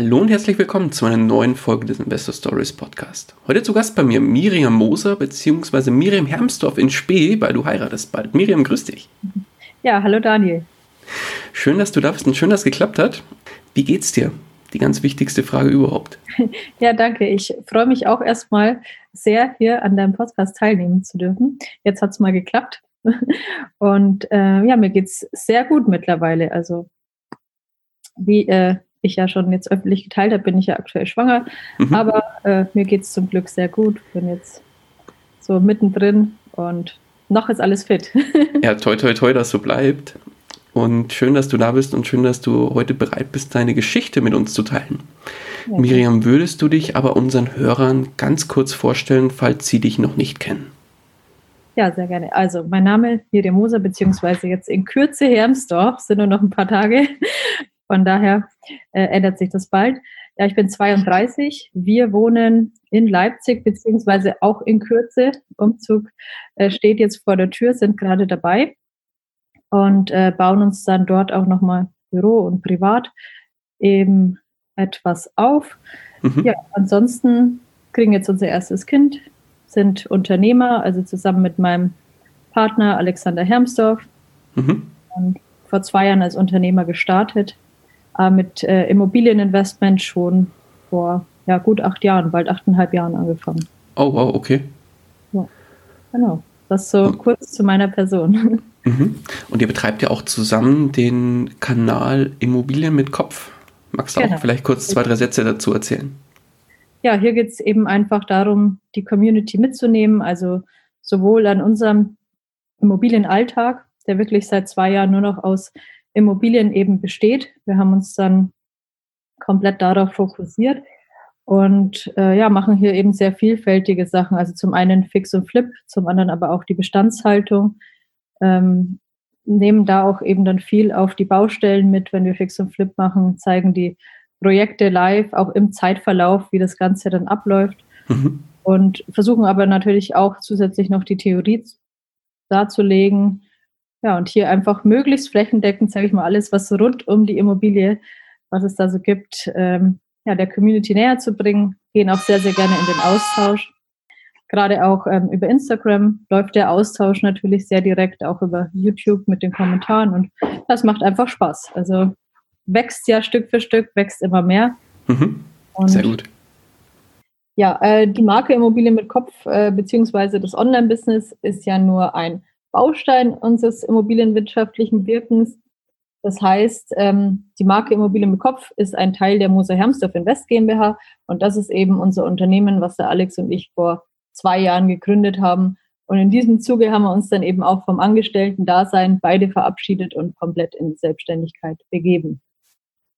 Hallo und herzlich willkommen zu einer neuen Folge des Investor Stories Podcast. Heute zu Gast bei mir Miriam Moser bzw. Miriam Hermsdorf in Spee, weil du heiratest bald. Miriam, grüß dich. Ja, hallo Daniel. Schön, dass du da bist und schön, dass es geklappt hat. Wie geht's dir? Die ganz wichtigste Frage überhaupt. Ja, danke. Ich freue mich auch erstmal sehr, hier an deinem Podcast teilnehmen zu dürfen. Jetzt hat es mal geklappt. Und äh, ja, mir geht es sehr gut mittlerweile. Also wie äh, ich ja schon jetzt öffentlich geteilt habe, bin ich ja aktuell schwanger. Mhm. Aber äh, mir geht es zum Glück sehr gut. Bin jetzt so mittendrin und noch ist alles fit. ja, toi, toi, toi, dass so bleibt. Und schön, dass du da bist und schön, dass du heute bereit bist, deine Geschichte mit uns zu teilen. Ja. Miriam, würdest du dich aber unseren Hörern ganz kurz vorstellen, falls sie dich noch nicht kennen? Ja, sehr gerne. Also, mein Name ist Miriam Moser, beziehungsweise jetzt in Kürze Hermsdorf, sind nur noch ein paar Tage. Von daher äh, ändert sich das bald. Ja, ich bin 32. Wir wohnen in Leipzig, beziehungsweise auch in Kürze. Umzug äh, steht jetzt vor der Tür, sind gerade dabei und äh, bauen uns dann dort auch nochmal Büro und privat eben etwas auf. Mhm. Ja, ansonsten kriegen jetzt unser erstes Kind, sind Unternehmer, also zusammen mit meinem Partner Alexander Hermsdorf. Mhm. Und vor zwei Jahren als Unternehmer gestartet, äh, mit äh, Immobilieninvestment schon vor ja, gut acht Jahren, bald achteinhalb Jahren angefangen. Oh, wow, okay. Ja, genau. Das so mhm. kurz zu meiner Person. Mhm. Und ihr betreibt ja auch zusammen den Kanal Immobilien mit Kopf. Magst du genau. auch vielleicht kurz zwei, drei Sätze dazu erzählen? Ja, hier geht es eben einfach darum, die Community mitzunehmen, also sowohl an unserem Immobilienalltag, der wirklich seit zwei Jahren nur noch aus Immobilien eben besteht. Wir haben uns dann komplett darauf fokussiert und äh, ja, machen hier eben sehr vielfältige Sachen. Also zum einen Fix und Flip, zum anderen aber auch die Bestandshaltung, ähm, nehmen da auch eben dann viel auf die Baustellen mit, wenn wir Fix und Flip machen, zeigen die Projekte live, auch im Zeitverlauf, wie das Ganze dann abläuft. Mhm. Und versuchen aber natürlich auch zusätzlich noch die Theorie darzulegen. Ja, und hier einfach möglichst flächendeckend, sage ich mal, alles, was rund um die Immobilie, was es da so gibt, ähm, ja, der Community näher zu bringen. Gehen auch sehr, sehr gerne in den Austausch. Gerade auch ähm, über Instagram läuft der Austausch natürlich sehr direkt, auch über YouTube mit den Kommentaren und das macht einfach Spaß. Also wächst ja Stück für Stück, wächst immer mehr. Mhm. sehr gut. Ja, äh, die Marke Immobilien mit Kopf äh, beziehungsweise das Online-Business ist ja nur ein Baustein unseres immobilienwirtschaftlichen Wirkens. Das heißt, ähm, die Marke Immobilien mit Kopf ist ein Teil der Moser Hermsdorf Invest GmbH und das ist eben unser Unternehmen, was der Alex und ich vor zwei Jahren gegründet haben. Und in diesem Zuge haben wir uns dann eben auch vom Angestellten-Dasein beide verabschiedet und komplett in die Selbstständigkeit begeben.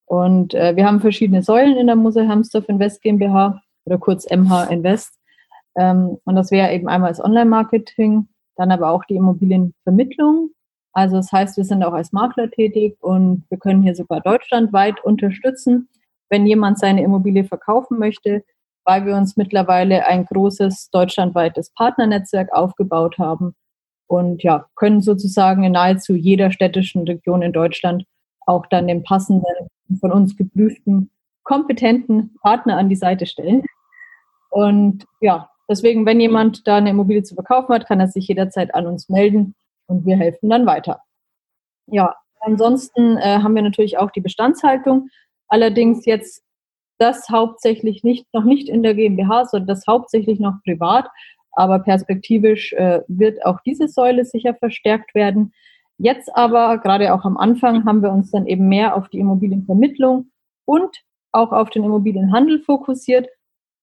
Und äh, wir haben verschiedene Säulen in der Mose Hamstorf Invest GmbH oder kurz MH Invest. Ähm, und das wäre eben einmal das Online-Marketing, dann aber auch die Immobilienvermittlung. Also das heißt, wir sind auch als Makler tätig und wir können hier sogar deutschlandweit unterstützen, wenn jemand seine Immobilie verkaufen möchte, weil wir uns mittlerweile ein großes deutschlandweites Partnernetzwerk aufgebaut haben und ja, können sozusagen in nahezu jeder städtischen Region in Deutschland auch dann den passenden, von uns geprüften, kompetenten Partner an die Seite stellen. Und ja, deswegen, wenn jemand da eine Immobilie zu verkaufen hat, kann er sich jederzeit an uns melden und wir helfen dann weiter. Ja, ansonsten äh, haben wir natürlich auch die Bestandshaltung. Allerdings jetzt das hauptsächlich nicht, noch nicht in der GmbH, sondern das hauptsächlich noch privat. Aber perspektivisch äh, wird auch diese Säule sicher verstärkt werden. Jetzt aber, gerade auch am Anfang, haben wir uns dann eben mehr auf die Immobilienvermittlung und auch auf den Immobilienhandel fokussiert.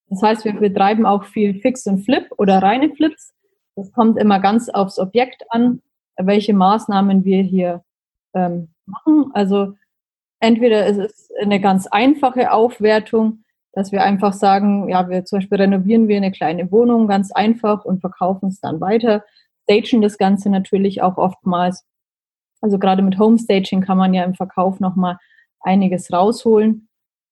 Das heißt, wir betreiben auch viel Fix und Flip oder reine Flips. Das kommt immer ganz aufs Objekt an, welche Maßnahmen wir hier ähm, machen. Also entweder ist es eine ganz einfache Aufwertung, dass wir einfach sagen, ja, wir zum Beispiel renovieren wir eine kleine Wohnung ganz einfach und verkaufen es dann weiter, stagen das Ganze natürlich auch oftmals. Also gerade mit Homestaging kann man ja im Verkauf nochmal einiges rausholen.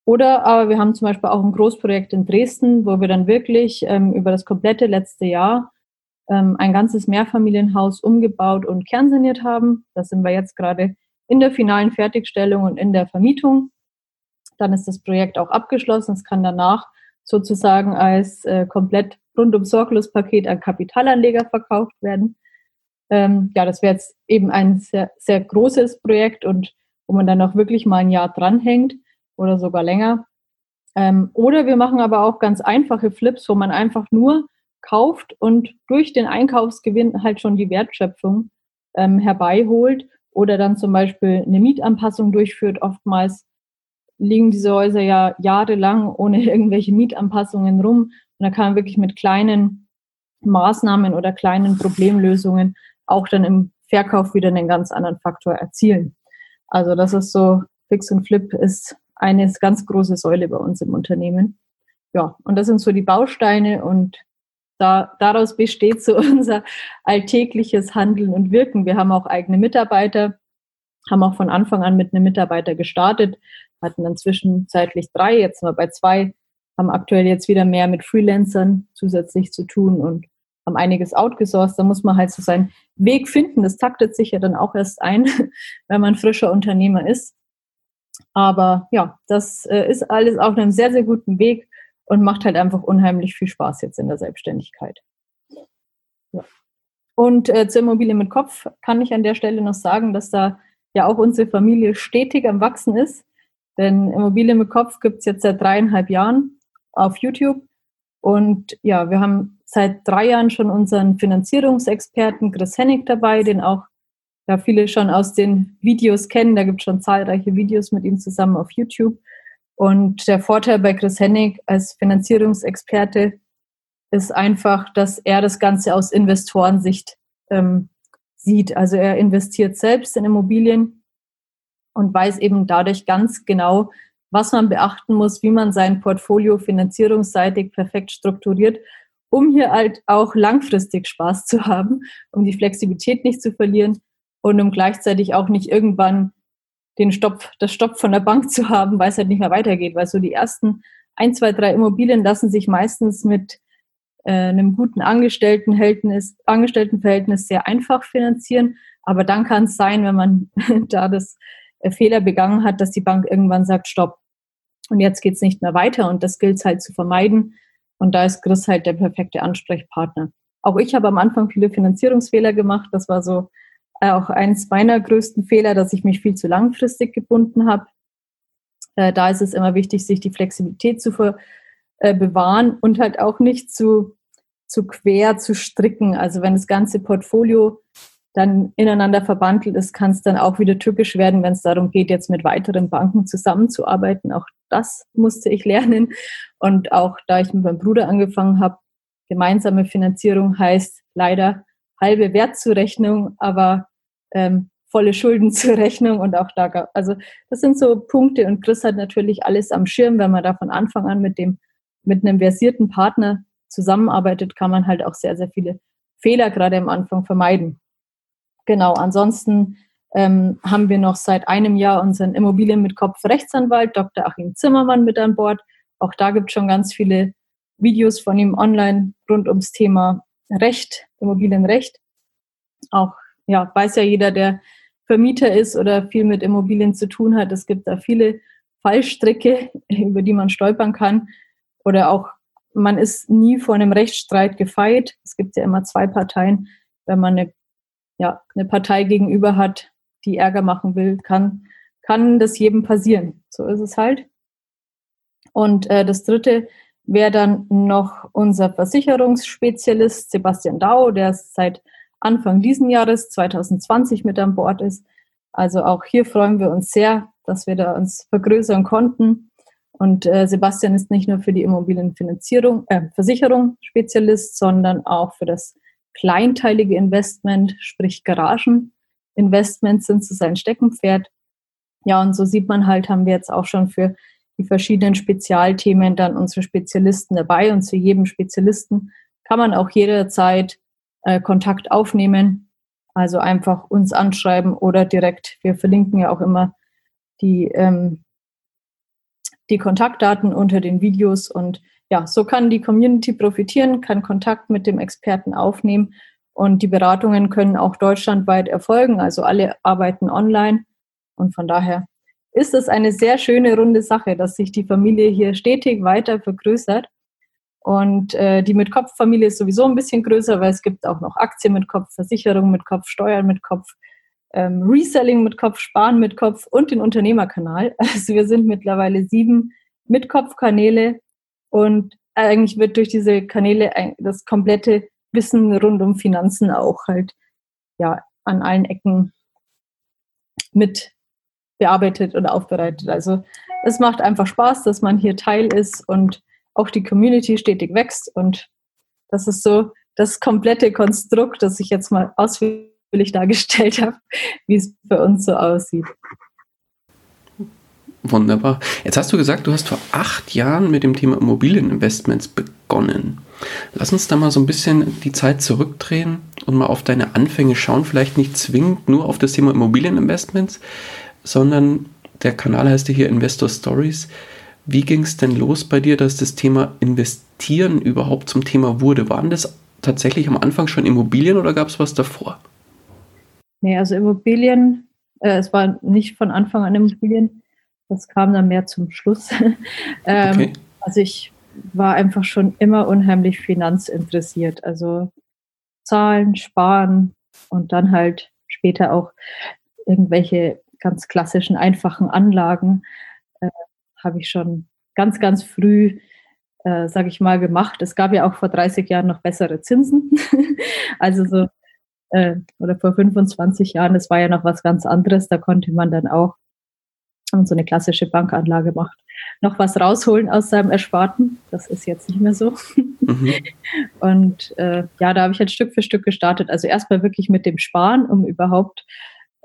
Oder aber wir haben zum Beispiel auch ein Großprojekt in Dresden, wo wir dann wirklich ähm, über das komplette letzte Jahr ähm, ein ganzes Mehrfamilienhaus umgebaut und kernsaniert haben. Da sind wir jetzt gerade in der finalen Fertigstellung und in der Vermietung. Dann ist das Projekt auch abgeschlossen. Es kann danach sozusagen als äh, komplett rundum sorglos Paket an Kapitalanleger verkauft werden. Ähm, ja, das wäre jetzt eben ein sehr, sehr großes Projekt und wo man dann auch wirklich mal ein Jahr dranhängt oder sogar länger. Ähm, oder wir machen aber auch ganz einfache Flips, wo man einfach nur kauft und durch den Einkaufsgewinn halt schon die Wertschöpfung ähm, herbeiholt oder dann zum Beispiel eine Mietanpassung durchführt. Oftmals liegen diese Häuser ja jahrelang ohne irgendwelche Mietanpassungen rum. Und da kann man wirklich mit kleinen Maßnahmen oder kleinen Problemlösungen auch dann im Verkauf wieder einen ganz anderen Faktor erzielen. Also das ist so, Fix und Flip ist eine ganz große Säule bei uns im Unternehmen. Ja, und das sind so die Bausteine und da, daraus besteht so unser alltägliches Handeln und Wirken. Wir haben auch eigene Mitarbeiter, haben auch von Anfang an mit einem Mitarbeiter gestartet, hatten dann zwischenzeitlich drei, jetzt sind wir bei zwei, haben aktuell jetzt wieder mehr mit Freelancern zusätzlich zu tun und haben einiges outgesourced. Da muss man halt so seinen Weg finden. Das taktet sich ja dann auch erst ein, wenn man frischer Unternehmer ist. Aber ja, das äh, ist alles auf einem sehr, sehr guten Weg und macht halt einfach unheimlich viel Spaß jetzt in der Selbstständigkeit. Ja. Und äh, zur Immobilie mit Kopf kann ich an der Stelle noch sagen, dass da ja auch unsere Familie stetig am Wachsen ist. Denn Immobilie mit Kopf gibt es jetzt seit dreieinhalb Jahren auf YouTube. Und ja, wir haben seit drei Jahren schon unseren Finanzierungsexperten Chris Hennig dabei, den auch ja, viele schon aus den Videos kennen. Da gibt es schon zahlreiche Videos mit ihm zusammen auf YouTube. Und der Vorteil bei Chris Hennig als Finanzierungsexperte ist einfach, dass er das Ganze aus Investorensicht ähm, sieht. Also er investiert selbst in Immobilien und weiß eben dadurch ganz genau, was man beachten muss, wie man sein Portfolio finanzierungsseitig perfekt strukturiert, um hier halt auch langfristig Spaß zu haben, um die Flexibilität nicht zu verlieren und um gleichzeitig auch nicht irgendwann den Stopp, das Stopp von der Bank zu haben, weil es halt nicht mehr weitergeht. Weil so die ersten ein, zwei, drei Immobilien lassen sich meistens mit äh, einem guten Angestelltenverhältnis, Angestelltenverhältnis sehr einfach finanzieren. Aber dann kann es sein, wenn man da das äh, Fehler begangen hat, dass die Bank irgendwann sagt, stopp. Und jetzt geht es nicht mehr weiter. Und das gilt es halt zu vermeiden. Und da ist Chris halt der perfekte Ansprechpartner. Auch ich habe am Anfang viele Finanzierungsfehler gemacht. Das war so auch eins meiner größten Fehler, dass ich mich viel zu langfristig gebunden habe. Äh, da ist es immer wichtig, sich die Flexibilität zu äh, bewahren und halt auch nicht zu, zu quer zu stricken. Also wenn das ganze Portfolio dann ineinander verbandelt ist, kann es dann auch wieder tückisch werden, wenn es darum geht, jetzt mit weiteren Banken zusammenzuarbeiten. Auch das musste ich lernen. Und auch da ich mit meinem Bruder angefangen habe, gemeinsame Finanzierung heißt leider halbe Wertzurechnung, aber ähm, volle Schulden zur Rechnung und auch da, also das sind so Punkte und Chris hat natürlich alles am Schirm, wenn man da von Anfang an mit dem, mit einem versierten Partner zusammenarbeitet, kann man halt auch sehr, sehr viele Fehler gerade am Anfang vermeiden. Genau, ansonsten ähm, haben wir noch seit einem Jahr unseren Immobilien mit Kopf Rechtsanwalt, Dr. Achim Zimmermann mit an Bord. Auch da gibt es schon ganz viele Videos von ihm online rund ums Thema Recht, Immobilienrecht. Auch ja, weiß ja jeder, der Vermieter ist oder viel mit Immobilien zu tun hat. Es gibt da viele Fallstricke, über die man stolpern kann. Oder auch, man ist nie vor einem Rechtsstreit gefeit. Es gibt ja immer zwei Parteien. Wenn man eine, ja, eine Partei gegenüber hat, die Ärger machen will, kann, kann das jedem passieren. So ist es halt. Und äh, das Dritte wäre dann noch unser Versicherungsspezialist Sebastian Dau, der seit Anfang diesen Jahres 2020 mit an Bord ist. Also auch hier freuen wir uns sehr, dass wir da uns vergrößern konnten. Und äh, Sebastian ist nicht nur für die Immobilienfinanzierung, äh, Versicherung Spezialist, sondern auch für das kleinteilige Investment, sprich Garageninvestments sind so sein Steckenpferd. Ja, und so sieht man halt, haben wir jetzt auch schon für die verschiedenen Spezialthemen dann unsere Spezialisten dabei und zu jedem Spezialisten kann man auch jederzeit äh, Kontakt aufnehmen. Also einfach uns anschreiben oder direkt. Wir verlinken ja auch immer die, ähm, die Kontaktdaten unter den Videos und ja, so kann die Community profitieren, kann Kontakt mit dem Experten aufnehmen und die Beratungen können auch deutschlandweit erfolgen. Also alle arbeiten online und von daher ist es eine sehr schöne runde Sache, dass sich die Familie hier stetig weiter vergrößert. Und äh, die mit Kopf-Familie ist sowieso ein bisschen größer, weil es gibt auch noch Aktien mit Kopf, Versicherung mit Kopf, Steuern mit Kopf, ähm, Reselling mit Kopf, Sparen mit Kopf und den Unternehmerkanal. Also wir sind mittlerweile sieben mit Kopf-Kanäle und eigentlich wird durch diese Kanäle das komplette Wissen rund um Finanzen auch halt ja an allen Ecken mit bearbeitet und aufbereitet. Also es macht einfach Spaß, dass man hier Teil ist und auch die Community stetig wächst und das ist so das komplette Konstrukt, das ich jetzt mal ausführlich dargestellt habe, wie es für uns so aussieht. Wunderbar. Jetzt hast du gesagt, du hast vor acht Jahren mit dem Thema Immobilieninvestments begonnen. Lass uns da mal so ein bisschen die Zeit zurückdrehen und mal auf deine Anfänge schauen. Vielleicht nicht zwingend nur auf das Thema Immobilieninvestments, sondern der Kanal heißt ja hier Investor Stories. Wie ging es denn los bei dir, dass das Thema Investieren überhaupt zum Thema wurde? Waren das tatsächlich am Anfang schon Immobilien oder gab es was davor? Nee, also Immobilien, äh, es war nicht von Anfang an Immobilien, das kam dann mehr zum Schluss. ähm, okay. Also ich war einfach schon immer unheimlich finanzinteressiert. Also Zahlen, Sparen und dann halt später auch irgendwelche ganz klassischen, einfachen Anlagen äh, habe ich schon ganz, ganz früh, äh, sage ich mal, gemacht. Es gab ja auch vor 30 Jahren noch bessere Zinsen. also so, äh, oder vor 25 Jahren, das war ja noch was ganz anderes. Da konnte man dann auch und so eine klassische Bankanlage macht, noch was rausholen aus seinem Ersparten. Das ist jetzt nicht mehr so. Mhm. Und äh, ja, da habe ich halt Stück für Stück gestartet. Also erstmal wirklich mit dem Sparen, um überhaupt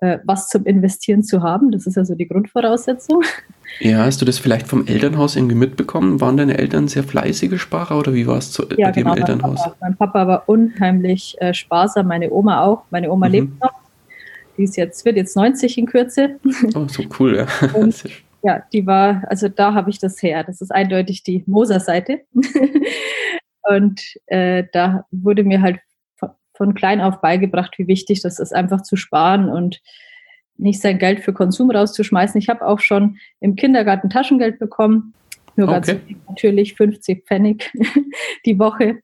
äh, was zum Investieren zu haben. Das ist also die Grundvoraussetzung. Ja, hast du das vielleicht vom Elternhaus irgendwie mitbekommen? Waren deine Eltern sehr fleißige Sparer oder wie war es zu, ja, bei genau, dem Elternhaus? Mein Papa, mein Papa war unheimlich äh, sparsam, meine Oma auch. Meine Oma mhm. lebt noch die ist jetzt, wird jetzt 90 in Kürze. Oh, so cool, ja. Und, ja, die war, also da habe ich das her. Das ist eindeutig die Moser-Seite. und äh, da wurde mir halt von, klein auf beigebracht, wie wichtig das ist, einfach zu sparen und nicht sein Geld für Konsum rauszuschmeißen. Ich habe auch schon im Kindergarten Taschengeld bekommen. Nur okay. ganz natürlich 50 Pfennig die Woche.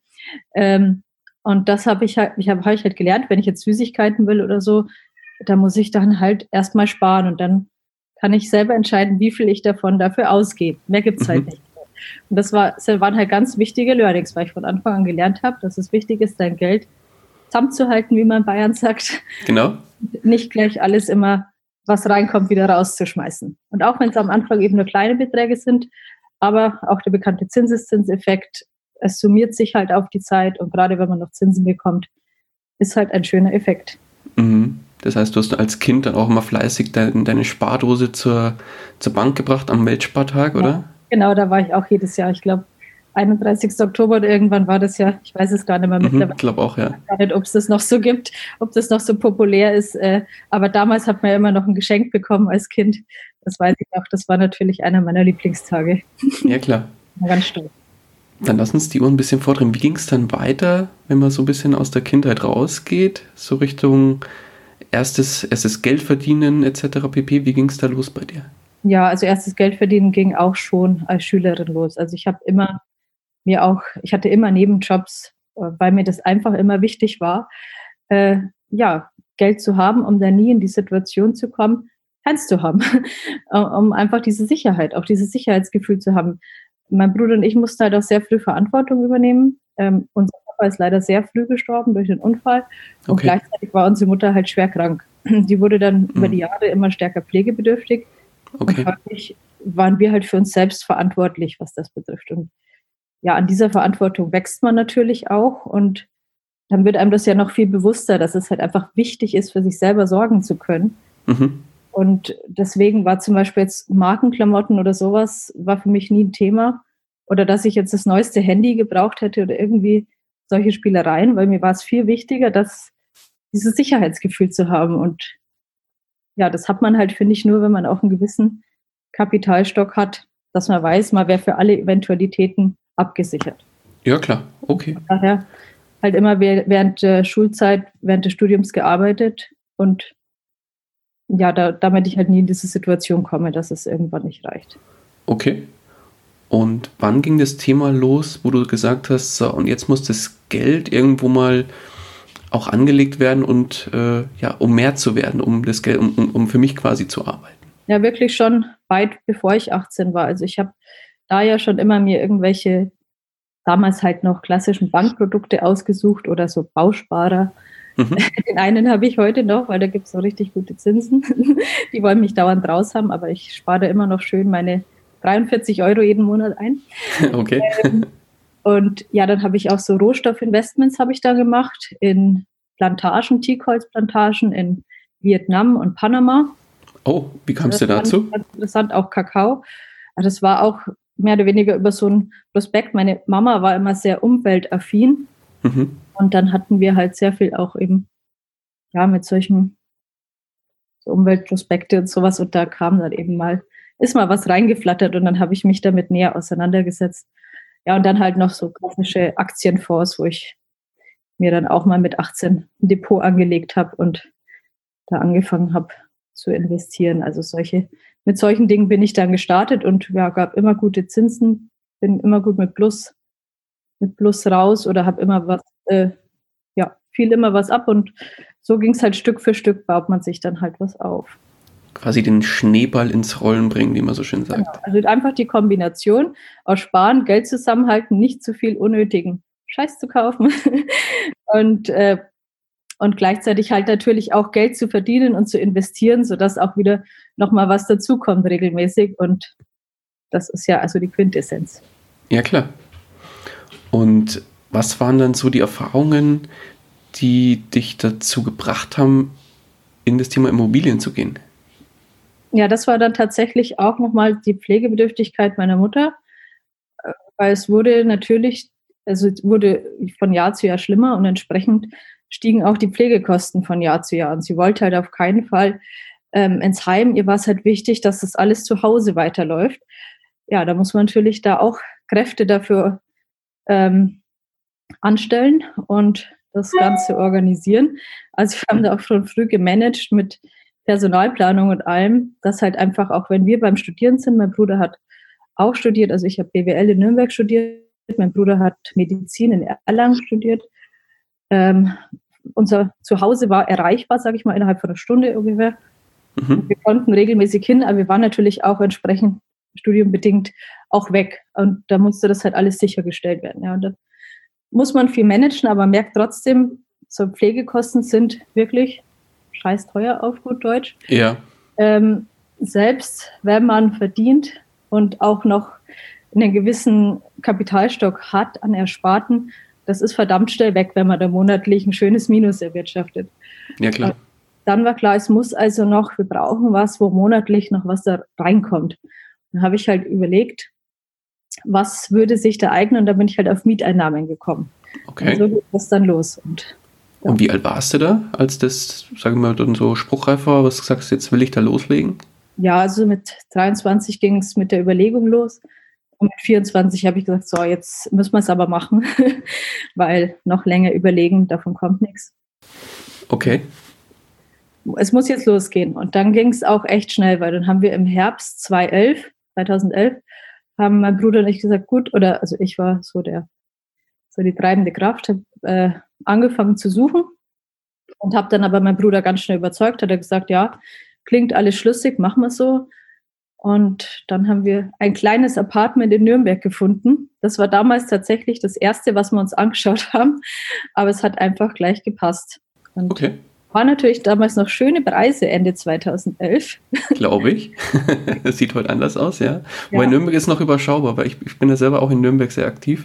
Ähm, und das habe ich halt, ich habe hab ich halt gelernt, wenn ich jetzt Süßigkeiten will oder so, da muss ich dann halt erstmal sparen und dann kann ich selber entscheiden, wie viel ich davon dafür ausgebe. Mehr gibt es halt mhm. nicht. Und das, war, das waren halt ganz wichtige Learnings, weil ich von Anfang an gelernt habe, dass es wichtig ist, dein Geld zusammenzuhalten, wie man in Bayern sagt. Genau. Nicht gleich alles immer, was reinkommt, wieder rauszuschmeißen. Und auch wenn es am Anfang eben nur kleine Beträge sind, aber auch der bekannte Zinseszinseffekt, es summiert sich halt auf die Zeit und gerade wenn man noch Zinsen bekommt, ist halt ein schöner Effekt. Mhm. Das heißt, du hast als Kind dann auch mal fleißig deine, deine Spardose zur, zur Bank gebracht am Weltspartag, oder? Ja, genau, da war ich auch jedes Jahr. Ich glaube, 31. Oktober oder irgendwann war das ja, ich weiß es gar nicht mehr mhm, mittlerweile. Ich glaube auch, ja. Ich weiß nicht, ob es das noch so gibt, ob das noch so populär ist. Äh, aber damals hat man ja immer noch ein Geschenk bekommen als Kind. Das weiß ich auch. Das war natürlich einer meiner Lieblingstage. Ja, klar. ganz stolz. Dann lass uns die Uhr ein bisschen vordrehen. Wie ging es dann weiter, wenn man so ein bisschen aus der Kindheit rausgeht, so Richtung erstes, erstes Geld verdienen etc. pp. Wie ging es da los bei dir? Ja, also erstes Geld verdienen ging auch schon als Schülerin los. Also ich habe immer mir auch, ich hatte immer Nebenjobs, äh, weil mir das einfach immer wichtig war, äh, ja, Geld zu haben, um da nie in die Situation zu kommen, keins zu haben, um einfach diese Sicherheit, auch dieses Sicherheitsgefühl zu haben. Mein Bruder und ich mussten halt auch sehr früh Verantwortung übernehmen. Ähm, unser Papa ist leider sehr früh gestorben durch einen Unfall. Und okay. gleichzeitig war unsere Mutter halt schwer krank. Die wurde dann mhm. über die Jahre immer stärker pflegebedürftig. Okay. Und häufig waren wir halt für uns selbst verantwortlich, was das betrifft. Und ja, an dieser Verantwortung wächst man natürlich auch. Und dann wird einem das ja noch viel bewusster, dass es halt einfach wichtig ist, für sich selber sorgen zu können. Mhm. Und deswegen war zum Beispiel jetzt Markenklamotten oder sowas, war für mich nie ein Thema. Oder dass ich jetzt das neueste Handy gebraucht hätte oder irgendwie solche Spielereien, weil mir war es viel wichtiger, dass dieses Sicherheitsgefühl zu haben. Und ja, das hat man halt, finde ich, nur, wenn man auch einen gewissen Kapitalstock hat, dass man weiß, man wäre für alle Eventualitäten abgesichert. Ja, klar, okay. Daher halt immer während der Schulzeit, während des Studiums gearbeitet und ja, da, damit ich halt nie in diese Situation komme, dass es irgendwann nicht reicht. Okay. Und wann ging das Thema los, wo du gesagt hast, so, und jetzt muss das Geld irgendwo mal auch angelegt werden und äh, ja, um mehr zu werden, um das Geld, um, um für mich quasi zu arbeiten? Ja, wirklich schon weit bevor ich 18 war. Also ich habe da ja schon immer mir irgendwelche damals halt noch klassischen Bankprodukte ausgesucht oder so Bausparer. Mhm. Den einen habe ich heute noch, weil da gibt es so richtig gute Zinsen. Die wollen mich dauernd raus haben, aber ich spare da immer noch schön meine 43 Euro jeden Monat ein. Okay. Ähm, und ja, dann habe ich auch so Rohstoffinvestments habe ich da gemacht in Plantagen, Teakholzplantagen in Vietnam und Panama. Oh, wie kamst du dazu? Interessant, auch Kakao. Das war auch mehr oder weniger über so einen Prospekt. Meine Mama war immer sehr umweltaffin. Mhm. Und dann hatten wir halt sehr viel auch eben, ja, mit solchen so Umweltprospekte und sowas. Und da kam dann eben mal, ist mal was reingeflattert und dann habe ich mich damit näher auseinandergesetzt. Ja, und dann halt noch so klassische Aktienfonds, wo ich mir dann auch mal mit 18 ein Depot angelegt habe und da angefangen habe zu investieren. Also solche, mit solchen Dingen bin ich dann gestartet und ja, gab immer gute Zinsen, bin immer gut mit Plus, mit Plus raus oder habe immer was, äh, ja, fiel immer was ab und so ging es halt Stück für Stück, baut man sich dann halt was auf. Quasi den Schneeball ins Rollen bringen, wie man so schön sagt. Genau. Also einfach die Kombination aus Sparen, Geld zusammenhalten, nicht zu viel unnötigen Scheiß zu kaufen und äh, und gleichzeitig halt natürlich auch Geld zu verdienen und zu investieren, sodass auch wieder nochmal was dazukommt regelmäßig. Und das ist ja also die Quintessenz. Ja, klar. Und was waren dann so die Erfahrungen, die dich dazu gebracht haben, in das Thema Immobilien zu gehen? Ja, das war dann tatsächlich auch nochmal die Pflegebedürftigkeit meiner Mutter, äh, weil es wurde natürlich, also es wurde von Jahr zu Jahr schlimmer und entsprechend stiegen auch die Pflegekosten von Jahr zu Jahr. Und sie wollte halt auf keinen Fall ähm, ins Heim. Ihr war es halt wichtig, dass das alles zu Hause weiterläuft. Ja, da muss man natürlich da auch Kräfte dafür ähm, anstellen und das Ganze organisieren. Also wir haben da auch schon früh gemanagt mit Personalplanung und allem, dass halt einfach auch, wenn wir beim Studieren sind, mein Bruder hat auch studiert, also ich habe BWL in Nürnberg studiert, mein Bruder hat Medizin in Erlangen studiert, ähm, unser Zuhause war erreichbar, sage ich mal, innerhalb von einer Stunde ungefähr. Mhm. Wir konnten regelmäßig hin, aber wir waren natürlich auch entsprechend studiumbedingt auch weg. Und da musste das halt alles sichergestellt werden. Ja. Und da muss man viel managen, aber merkt trotzdem, so Pflegekosten sind wirklich scheiß teuer auf gut Deutsch. Ja. Ähm, selbst wenn man verdient und auch noch einen gewissen Kapitalstock hat an Ersparten, das ist verdammt schnell weg, wenn man da monatlich ein schönes Minus erwirtschaftet. Ja, klar. Dann war klar, es muss also noch, wir brauchen was, wo monatlich noch was da reinkommt. Dann habe ich halt überlegt, was würde sich da eignen und da bin ich halt auf Mieteinnahmen gekommen. Okay. Und so geht das dann los. Und, ja. und wie alt warst du da, als das, sagen wir mal, dann so spruchreif war, was du sagst, jetzt will ich da loslegen? Ja, also mit 23 ging es mit der Überlegung los. Und mit 24 habe ich gesagt, so, jetzt müssen wir es aber machen, weil noch länger überlegen, davon kommt nichts. Okay. Es muss jetzt losgehen. Und dann ging es auch echt schnell, weil dann haben wir im Herbst 2011, 2011, haben mein Bruder und ich gesagt, gut, oder also ich war so der, so die treibende Kraft, habe äh, angefangen zu suchen und habe dann aber mein Bruder ganz schnell überzeugt, hat er gesagt, ja, klingt alles schlüssig, machen wir so. Und dann haben wir ein kleines Apartment in Nürnberg gefunden. Das war damals tatsächlich das erste, was wir uns angeschaut haben. Aber es hat einfach gleich gepasst. Und okay. War natürlich damals noch schöne Preise Ende 2011. Glaube ich. Das sieht heute anders aus, ja. ja. Wobei Nürnberg ist noch überschaubar, weil ich, ich bin ja selber auch in Nürnberg sehr aktiv.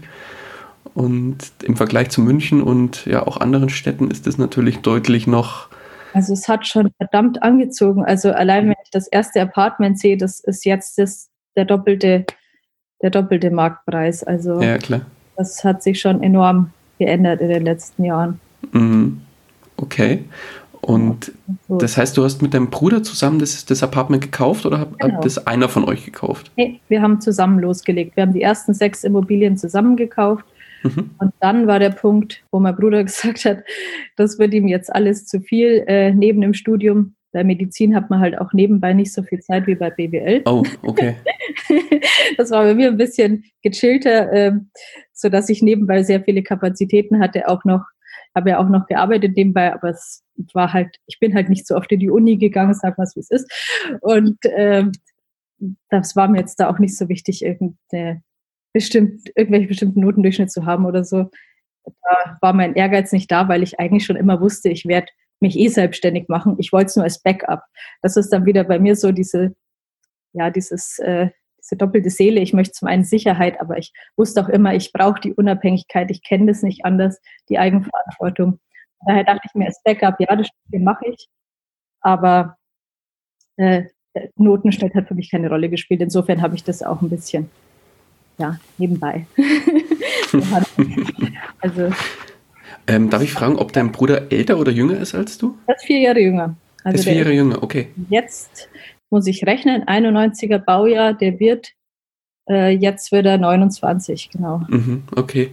Und im Vergleich zu München und ja auch anderen Städten ist es natürlich deutlich noch. Also es hat schon verdammt angezogen. Also allein wenn das erste Apartment sehe, das ist jetzt das, der doppelte, der doppelte Marktpreis. Also ja, klar. das hat sich schon enorm geändert in den letzten Jahren. Mhm. Okay. Und so. das heißt, du hast mit deinem Bruder zusammen das, das Apartment gekauft oder hat, genau. das einer von euch gekauft? Nee, wir haben zusammen losgelegt. Wir haben die ersten sechs Immobilien zusammen gekauft. Mhm. Und dann war der Punkt, wo mein Bruder gesagt hat, das wird ihm jetzt alles zu viel äh, neben dem Studium. Bei Medizin hat man halt auch nebenbei nicht so viel Zeit wie bei BWL. Oh, okay. das war bei mir ein bisschen gechillter, äh, sodass ich nebenbei sehr viele Kapazitäten hatte, auch noch habe ja auch noch gearbeitet nebenbei, aber es war halt, ich bin halt nicht so oft in die Uni gegangen, sag mal, wie es ist. Und ähm, das war mir jetzt da auch nicht so wichtig, irgendeine bestimmt, irgendwelche bestimmten Notendurchschnitt zu haben oder so. Da war mein Ehrgeiz nicht da, weil ich eigentlich schon immer wusste, ich werde mich eh selbstständig machen. Ich wollte es nur als Backup. Das ist dann wieder bei mir so diese, ja, dieses, äh, diese doppelte Seele. Ich möchte zum einen Sicherheit, aber ich wusste auch immer, ich brauche die Unabhängigkeit. Ich kenne das nicht anders, die Eigenverantwortung. Daher dachte ich mir als Backup, ja, das mache ich. Aber äh, Notenschnitt hat für mich keine Rolle gespielt. Insofern habe ich das auch ein bisschen ja, nebenbei. also, ähm, darf ich fragen, ob dein Bruder älter oder jünger ist als du? Er ist vier Jahre jünger. Also ist vier Jahre jünger, okay. Jetzt muss ich rechnen, 91er Baujahr, der wird, äh, jetzt wird er 29, genau. Mhm, okay.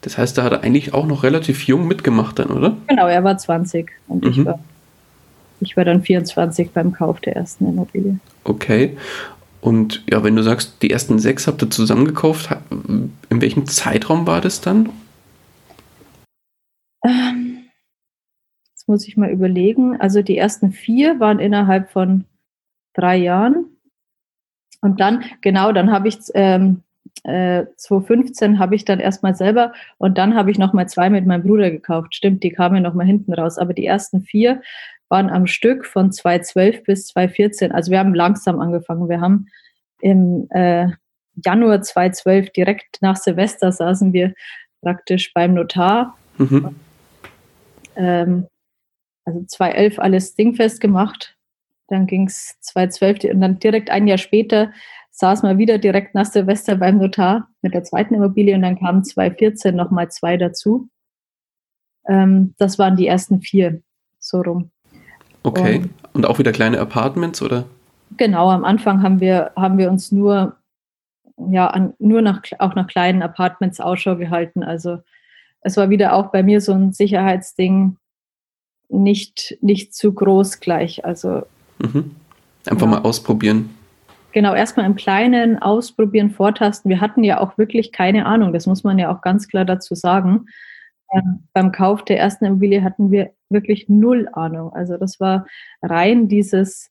Das heißt, da hat er eigentlich auch noch relativ jung mitgemacht dann, oder? Genau, er war 20 und mhm. ich, war, ich war dann 24 beim Kauf der ersten Immobilie. Okay. Und ja, wenn du sagst, die ersten sechs habt ihr zusammengekauft, in welchem Zeitraum war das dann? Ähm, das muss ich mal überlegen. Also die ersten vier waren innerhalb von drei Jahren. Und dann, genau, dann habe ich ähm, äh, 2015 habe ich dann erstmal selber und dann habe ich nochmal zwei mit meinem Bruder gekauft. Stimmt, die kamen nochmal hinten raus. Aber die ersten vier waren am Stück von 2012 bis 2014. Also wir haben langsam angefangen. Wir haben im äh, Januar 2012 direkt nach Silvester saßen wir praktisch beim Notar. Mhm. Ähm, also 2011 alles dingfest gemacht. Dann ging es 2012 und dann direkt ein Jahr später saßen wir wieder direkt nach Silvester beim Notar mit der zweiten Immobilie und dann kamen 2014 nochmal zwei dazu. Ähm, das waren die ersten vier, so rum. Okay. Und, und auch wieder kleine Apartments, oder? Genau, am Anfang haben wir, haben wir uns nur, ja, an, nur nach, auch nach kleinen Apartments Ausschau gehalten. Also es war wieder auch bei mir so ein Sicherheitsding, nicht, nicht zu groß gleich. Also mhm. einfach ja. mal ausprobieren. Genau, erstmal im Kleinen ausprobieren, vortasten. Wir hatten ja auch wirklich keine Ahnung, das muss man ja auch ganz klar dazu sagen. Ähm, beim Kauf der ersten Immobilie hatten wir wirklich null Ahnung. Also das war rein dieses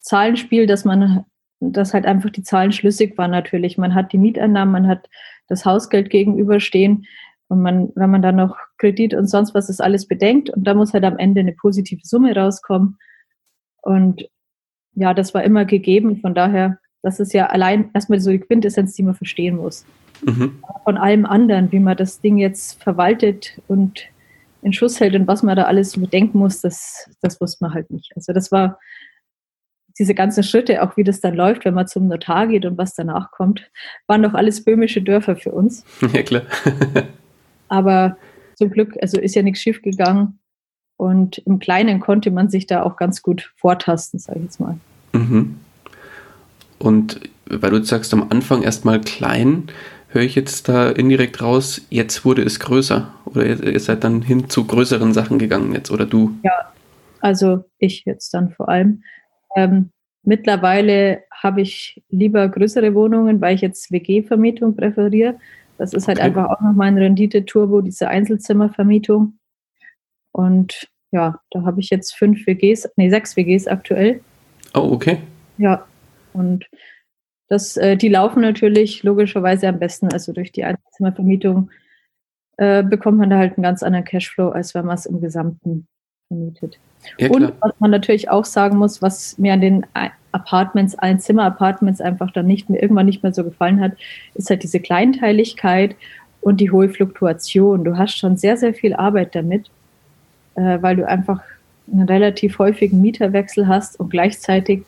Zahlenspiel, dass man, dass halt einfach die Zahlen schlüssig waren natürlich. Man hat die Mieteinnahmen, man hat das Hausgeld gegenüberstehen und man, wenn man dann noch Kredit und sonst was ist alles bedenkt und da muss halt am Ende eine positive Summe rauskommen. Und ja, das war immer gegeben. Von daher, das ist ja allein erstmal so die Quintessenz, die man verstehen muss. Mhm. Von allem anderen, wie man das Ding jetzt verwaltet und in Schuss hält und was man da alles bedenken muss, das, das wusste man halt nicht. Also das war diese ganzen Schritte, auch wie das dann läuft, wenn man zum Notar geht und was danach kommt, waren doch alles böhmische Dörfer für uns. Ja, klar. Aber zum Glück, also ist ja nichts schief gegangen. Und im Kleinen konnte man sich da auch ganz gut vortasten, sage ich jetzt mal. Mhm. Und weil du sagst, am Anfang erstmal klein, höre ich jetzt da indirekt raus, jetzt wurde es größer. Oder ihr seid dann hin zu größeren Sachen gegangen jetzt, oder du? Ja, also ich jetzt dann vor allem. Ähm, mittlerweile habe ich lieber größere Wohnungen, weil ich jetzt WG-Vermietung präferiere. Das ist halt okay. einfach auch nochmal ein Rendite-Turbo, diese Einzelzimmervermietung. Und ja, da habe ich jetzt fünf WGs, nee, sechs WGs aktuell. Oh, okay. Ja, und das, äh, die laufen natürlich logischerweise am besten. Also durch die Einzelzimmervermietung äh, bekommt man da halt einen ganz anderen Cashflow, als wenn man es im Gesamten vermietet. Ja, und was man natürlich auch sagen muss, was mir an den Apartments, Einzimmer-Apartments einfach dann nicht mehr, irgendwann nicht mehr so gefallen hat, ist halt diese Kleinteiligkeit und die hohe Fluktuation. Du hast schon sehr, sehr viel Arbeit damit, äh, weil du einfach einen relativ häufigen Mieterwechsel hast und gleichzeitig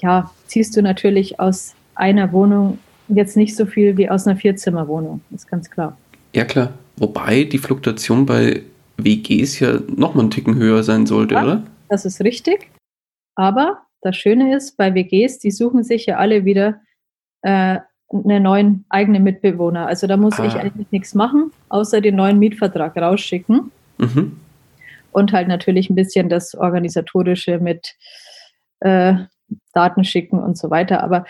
ja, ziehst du natürlich aus einer Wohnung jetzt nicht so viel wie aus einer Vierzimmerwohnung, ist ganz klar. Ja, klar. Wobei die Fluktuation bei WGs ja nochmal einen Ticken höher sein sollte, ja, oder? Das ist richtig. Aber das Schöne ist, bei WGs, die suchen sich ja alle wieder äh, einen neuen eigenen Mitbewohner. Also da muss ah. ich eigentlich nichts machen, außer den neuen Mietvertrag rausschicken. Mhm. Und halt natürlich ein bisschen das Organisatorische mit äh, Daten schicken und so weiter. Aber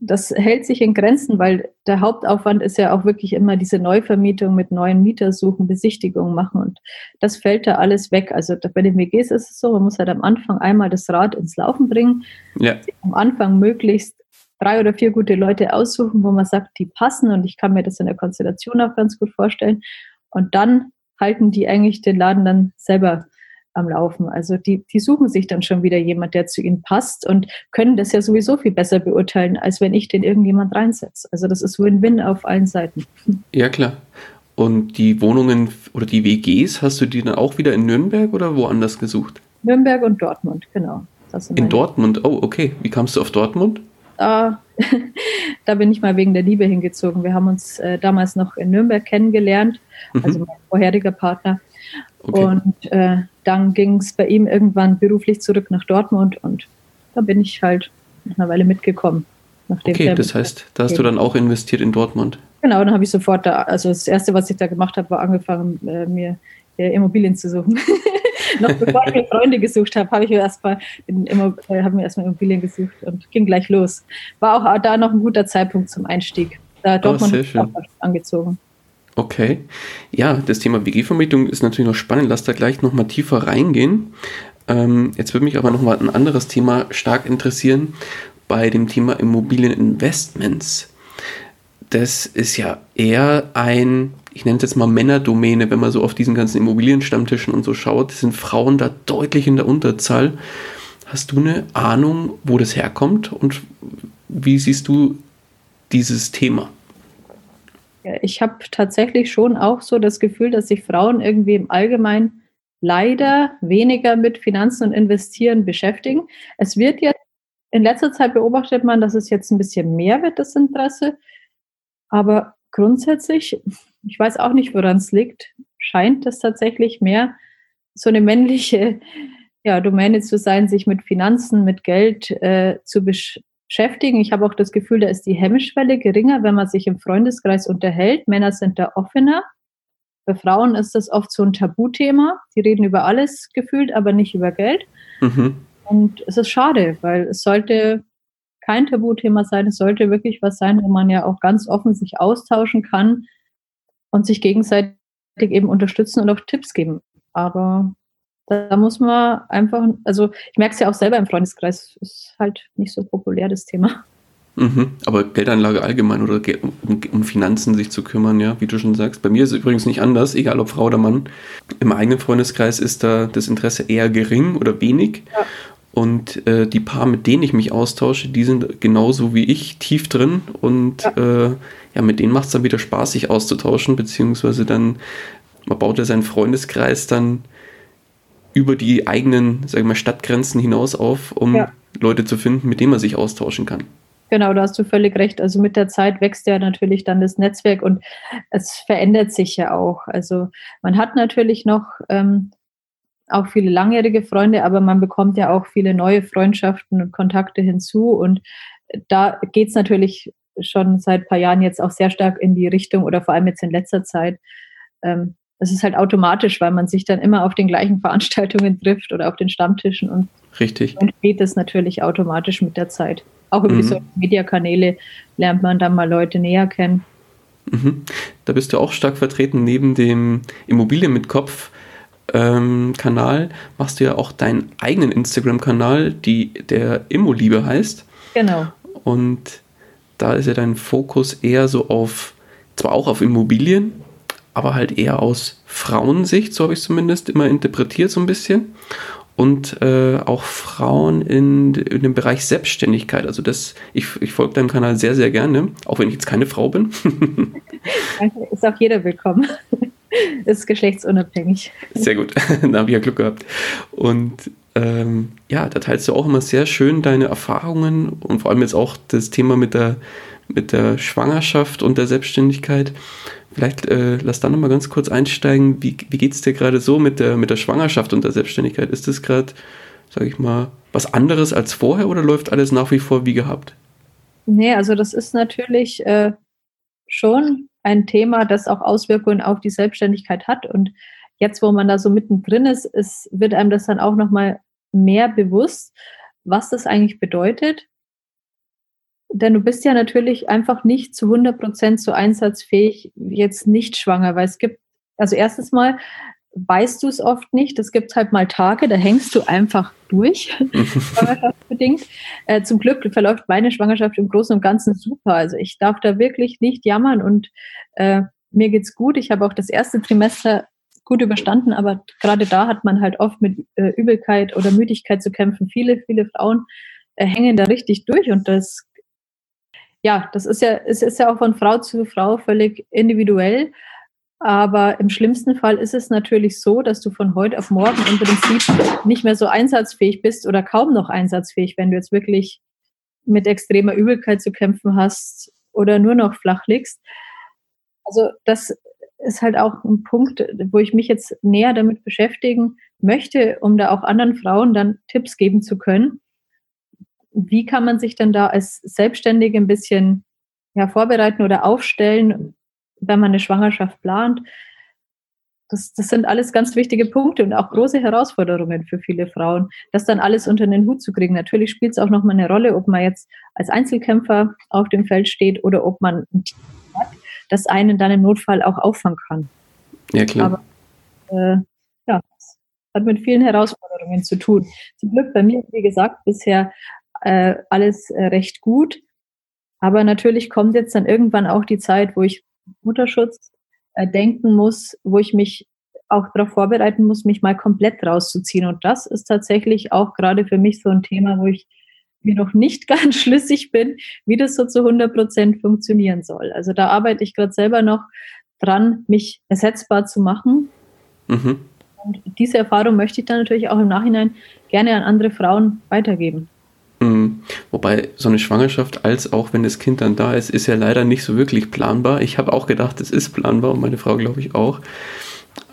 das hält sich in Grenzen, weil der Hauptaufwand ist ja auch wirklich immer diese Neuvermietung mit neuen Mietersuchen, Besichtigungen machen und das fällt da alles weg. Also bei den WGs ist es so, man muss halt am Anfang einmal das Rad ins Laufen bringen, ja. am Anfang möglichst drei oder vier gute Leute aussuchen, wo man sagt, die passen und ich kann mir das in der Konstellation auch ganz gut vorstellen und dann halten die eigentlich den Laden dann selber am Laufen. Also die, die suchen sich dann schon wieder jemand, der zu ihnen passt und können das ja sowieso viel besser beurteilen, als wenn ich den irgendjemand reinsetze. Also das ist Win-Win auf allen Seiten. Ja, klar. Und die Wohnungen oder die WGs, hast du die dann auch wieder in Nürnberg oder woanders gesucht? Nürnberg und Dortmund, genau. in Dortmund, oh, okay. Wie kamst du auf Dortmund? Da, da bin ich mal wegen der Liebe hingezogen. Wir haben uns äh, damals noch in Nürnberg kennengelernt, also mhm. mein vorheriger Partner. Okay. Und äh, dann ging es bei ihm irgendwann beruflich zurück nach Dortmund und da bin ich halt nach einer Weile mitgekommen. Okay, das heißt, da hast du dann auch investiert in Dortmund. Genau, dann habe ich sofort da, also das Erste, was ich da gemacht habe, war angefangen, äh, mir äh, Immobilien zu suchen. Noch bevor ich mir Freunde gesucht habe, habe ich mir erstmal äh, hab mir erstmal Immobilien gesucht und ging gleich los. War auch da noch ein guter Zeitpunkt zum Einstieg. Da oh, Dortmund oh, angezogen. Okay. Ja, das Thema WG-Vermietung ist natürlich noch spannend. Lass da gleich nochmal tiefer reingehen. Ähm, jetzt würde mich aber nochmal ein anderes Thema stark interessieren bei dem Thema Immobilieninvestments. Das ist ja eher ein, ich nenne es jetzt mal Männerdomäne, wenn man so auf diesen ganzen Immobilienstammtischen und so schaut, sind Frauen da deutlich in der Unterzahl. Hast du eine Ahnung, wo das herkommt und wie siehst du dieses Thema? Ich habe tatsächlich schon auch so das Gefühl, dass sich Frauen irgendwie im Allgemeinen leider weniger mit Finanzen und Investieren beschäftigen. Es wird jetzt, in letzter Zeit beobachtet man, dass es jetzt ein bisschen mehr wird, das Interesse. Aber grundsätzlich, ich weiß auch nicht, woran es liegt, scheint es tatsächlich mehr so eine männliche ja, Domäne zu sein, sich mit Finanzen, mit Geld äh, zu besch beschäftigen. Ich habe auch das Gefühl, da ist die Hemmschwelle geringer, wenn man sich im Freundeskreis unterhält. Männer sind da offener. Bei Frauen ist das oft so ein Tabuthema. Die reden über alles gefühlt, aber nicht über Geld. Mhm. Und es ist schade, weil es sollte kein Tabuthema sein. Es sollte wirklich was sein, wo man ja auch ganz offen sich austauschen kann und sich gegenseitig eben unterstützen und auch Tipps geben. Aber da muss man einfach, also ich merke es ja auch selber im Freundeskreis, ist halt nicht so populär das Thema. Mhm, aber Geldanlage allgemein oder um, um, Finanzen sich zu kümmern, ja, wie du schon sagst. Bei mir ist es übrigens nicht anders, egal ob Frau oder Mann. Im eigenen Freundeskreis ist da das Interesse eher gering oder wenig. Ja. Und äh, die paar, mit denen ich mich austausche, die sind genauso wie ich tief drin. Und ja, äh, ja mit denen macht es dann wieder Spaß, sich auszutauschen, beziehungsweise dann, man baut ja seinen Freundeskreis dann über die eigenen, sagen wir mal, Stadtgrenzen hinaus auf, um ja. Leute zu finden, mit denen man sich austauschen kann. Genau, da hast du völlig recht. Also mit der Zeit wächst ja natürlich dann das Netzwerk und es verändert sich ja auch. Also man hat natürlich noch ähm, auch viele langjährige Freunde, aber man bekommt ja auch viele neue Freundschaften und Kontakte hinzu. Und da geht es natürlich schon seit ein paar Jahren jetzt auch sehr stark in die Richtung oder vor allem jetzt in letzter Zeit, ähm, es ist halt automatisch, weil man sich dann immer auf den gleichen Veranstaltungen trifft oder auf den Stammtischen und Richtig. Und geht es natürlich automatisch mit der Zeit. Auch über mhm. die Social Media Kanäle lernt man dann mal Leute näher kennen. Mhm. Da bist du auch stark vertreten. Neben dem Immobilien mit Kopf ähm, Kanal machst du ja auch deinen eigenen Instagram-Kanal, der Immoliebe heißt. Genau. Und da ist ja dein Fokus eher so auf, zwar auch auf Immobilien, aber halt eher aus Frauensicht, so habe ich es zumindest immer interpretiert so ein bisschen. Und äh, auch Frauen in, in dem Bereich Selbstständigkeit. Also das, ich, ich folge deinem Kanal sehr, sehr gerne, auch wenn ich jetzt keine Frau bin. Ist auch jeder willkommen. ist geschlechtsunabhängig. Sehr gut, da habe ich ja Glück gehabt. Und ähm, ja, da teilst du auch immer sehr schön deine Erfahrungen und vor allem jetzt auch das Thema mit der, mit der Schwangerschaft und der Selbstständigkeit. Vielleicht äh, lass da nochmal ganz kurz einsteigen. Wie, wie geht es dir gerade so mit der, mit der Schwangerschaft und der Selbstständigkeit? Ist das gerade, sage ich mal, was anderes als vorher oder läuft alles nach wie vor wie gehabt? Nee, also das ist natürlich äh, schon ein Thema, das auch Auswirkungen auf die Selbstständigkeit hat. Und jetzt, wo man da so mittendrin ist, ist wird einem das dann auch nochmal mehr bewusst, was das eigentlich bedeutet. Denn du bist ja natürlich einfach nicht zu 100 Prozent so einsatzfähig, jetzt nicht schwanger, weil es gibt, also erstens mal weißt du es oft nicht. Es gibt halt mal Tage, da hängst du einfach durch, schwangerschaftsbedingt. Äh, zum Glück verläuft meine Schwangerschaft im Großen und Ganzen super. Also ich darf da wirklich nicht jammern und äh, mir geht's gut. Ich habe auch das erste Trimester gut überstanden, aber gerade da hat man halt oft mit äh, Übelkeit oder Müdigkeit zu kämpfen. Viele, viele Frauen äh, hängen da richtig durch und das ja, das ist ja, es ist ja auch von Frau zu Frau völlig individuell. Aber im schlimmsten Fall ist es natürlich so, dass du von heute auf morgen im Prinzip nicht mehr so einsatzfähig bist oder kaum noch einsatzfähig, wenn du jetzt wirklich mit extremer Übelkeit zu kämpfen hast oder nur noch flach liegst. Also das ist halt auch ein Punkt, wo ich mich jetzt näher damit beschäftigen möchte, um da auch anderen Frauen dann Tipps geben zu können. Wie kann man sich dann da als Selbstständige ein bisschen ja, vorbereiten oder aufstellen, wenn man eine Schwangerschaft plant. Das, das sind alles ganz wichtige Punkte und auch große Herausforderungen für viele Frauen, das dann alles unter den Hut zu kriegen. Natürlich spielt es auch nochmal eine Rolle, ob man jetzt als Einzelkämpfer auf dem Feld steht oder ob man ein Team hat, das einen dann im Notfall auch auffangen kann. Ja, klar. Aber äh, ja, hat mit vielen Herausforderungen zu tun. Zum Glück bei mir, wie gesagt, bisher äh, alles äh, recht gut. Aber natürlich kommt jetzt dann irgendwann auch die Zeit, wo ich Mutterschutz äh, denken muss, wo ich mich auch darauf vorbereiten muss, mich mal komplett rauszuziehen. Und das ist tatsächlich auch gerade für mich so ein Thema, wo ich mir noch nicht ganz schlüssig bin, wie das so zu 100 Prozent funktionieren soll. Also da arbeite ich gerade selber noch dran, mich ersetzbar zu machen. Mhm. Und diese Erfahrung möchte ich dann natürlich auch im Nachhinein gerne an andere Frauen weitergeben. Mhm. Wobei so eine Schwangerschaft, als auch wenn das Kind dann da ist, ist ja leider nicht so wirklich planbar. Ich habe auch gedacht, es ist planbar und meine Frau glaube ich auch.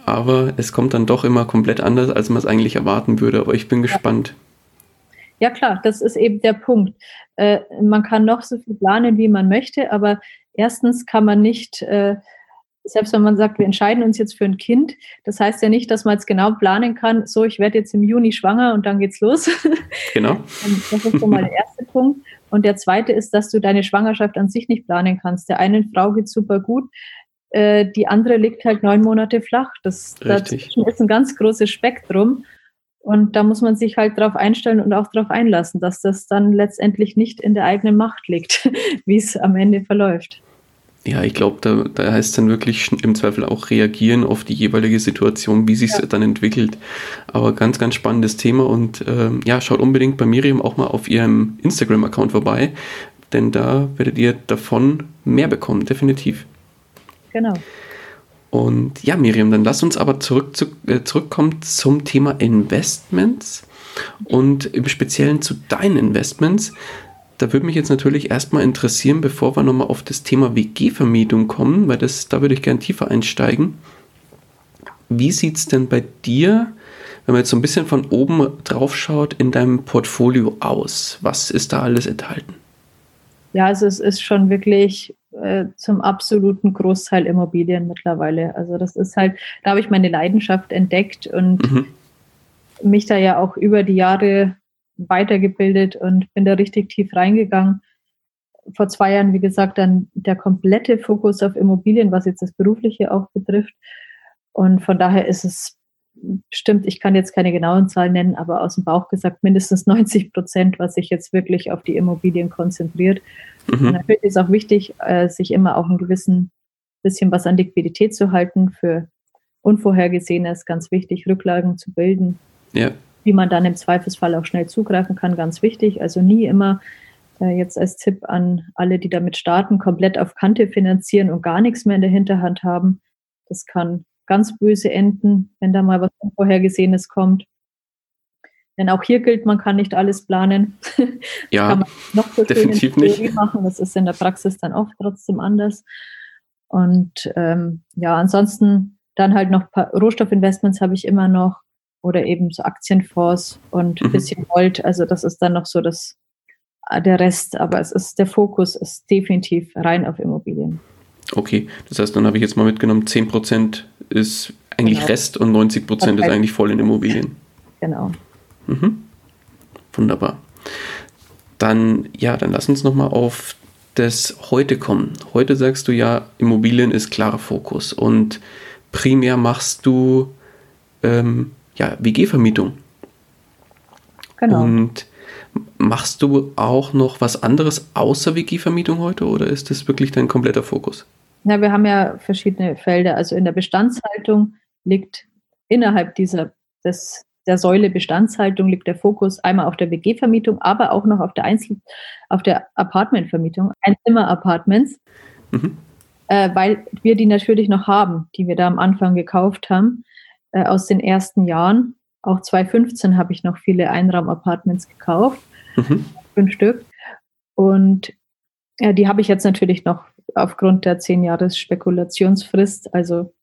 Aber es kommt dann doch immer komplett anders, als man es eigentlich erwarten würde. Aber ich bin gespannt. Ja klar, das ist eben der Punkt. Äh, man kann noch so viel planen, wie man möchte, aber erstens kann man nicht äh, selbst wenn man sagt, wir entscheiden uns jetzt für ein Kind, das heißt ja nicht, dass man jetzt genau planen kann, so, ich werde jetzt im Juni schwanger und dann geht's los. Genau. das ist schon mal der erste Punkt. Und der zweite ist, dass du deine Schwangerschaft an sich nicht planen kannst. Der einen Frau geht super gut, äh, die andere liegt halt neun Monate flach. Das dazwischen ist ein ganz großes Spektrum. Und da muss man sich halt darauf einstellen und auch darauf einlassen, dass das dann letztendlich nicht in der eigenen Macht liegt, wie es am Ende verläuft. Ja, ich glaube, da, da heißt es dann wirklich im Zweifel auch reagieren auf die jeweilige Situation, wie sich ja. dann entwickelt. Aber ganz, ganz spannendes Thema und ähm, ja, schaut unbedingt bei Miriam auch mal auf ihrem Instagram-Account vorbei, denn da werdet ihr davon mehr bekommen, definitiv. Genau. Und ja, Miriam, dann lass uns aber zurück zu, äh, zurückkommen zum Thema Investments und im Speziellen zu deinen Investments da würde mich jetzt natürlich erstmal interessieren, bevor wir nochmal auf das Thema WG-Vermietung kommen, weil das, da würde ich gerne tiefer einsteigen. Wie sieht es denn bei dir, wenn man jetzt so ein bisschen von oben drauf schaut, in deinem Portfolio aus? Was ist da alles enthalten? Ja, also es ist schon wirklich äh, zum absoluten Großteil Immobilien mittlerweile. Also das ist halt, da habe ich meine Leidenschaft entdeckt und mhm. mich da ja auch über die Jahre weitergebildet und bin da richtig tief reingegangen. Vor zwei Jahren, wie gesagt, dann der komplette Fokus auf Immobilien, was jetzt das Berufliche auch betrifft. Und von daher ist es, stimmt, ich kann jetzt keine genauen Zahlen nennen, aber aus dem Bauch gesagt mindestens 90 Prozent, was sich jetzt wirklich auf die Immobilien konzentriert. Mhm. natürlich ist auch wichtig, äh, sich immer auch ein gewissen bisschen was an Liquidität zu halten für Unvorhergesehenes, ganz wichtig, Rücklagen zu bilden. Ja wie man dann im Zweifelsfall auch schnell zugreifen kann, ganz wichtig. Also nie immer äh, jetzt als Tipp an alle, die damit starten, komplett auf Kante finanzieren und gar nichts mehr in der Hinterhand haben. Das kann ganz böse enden, wenn da mal was Unvorhergesehenes kommt. Denn auch hier gilt, man kann nicht alles planen. Ja, noch so definitiv nicht. Machen. Das ist in der Praxis dann auch trotzdem anders. Und ähm, ja, ansonsten dann halt noch Rohstoffinvestments habe ich immer noch oder eben so Aktienfonds und ein mhm. bisschen Gold. Also das ist dann noch so das, äh, der Rest, aber es ist, der Fokus ist definitiv rein auf Immobilien. Okay, das heißt, dann habe ich jetzt mal mitgenommen, 10% ist eigentlich genau. Rest und 90% ist eigentlich voll in Immobilien. Genau. Mhm. Wunderbar. Dann, ja, dann lass uns nochmal auf das Heute kommen. Heute sagst du ja, Immobilien ist klarer Fokus und primär machst du ähm, ja, WG-Vermietung. Genau. Und machst du auch noch was anderes außer WG-Vermietung heute oder ist das wirklich dein kompletter Fokus? Ja, wir haben ja verschiedene Felder. Also in der Bestandshaltung liegt innerhalb dieser des der Säule Bestandshaltung liegt der Fokus einmal auf der WG-Vermietung, aber auch noch auf der Einzel auf der Apartmentvermietung, Einzimmer-Apartments, mhm. äh, weil wir die natürlich noch haben, die wir da am Anfang gekauft haben, äh, aus den ersten Jahren. Auch 2015 habe ich noch viele Einraum-Apartments gekauft, mhm. fünf Stück. Und äh, die habe ich jetzt natürlich noch aufgrund der zehn Jahres Spekulationsfrist, also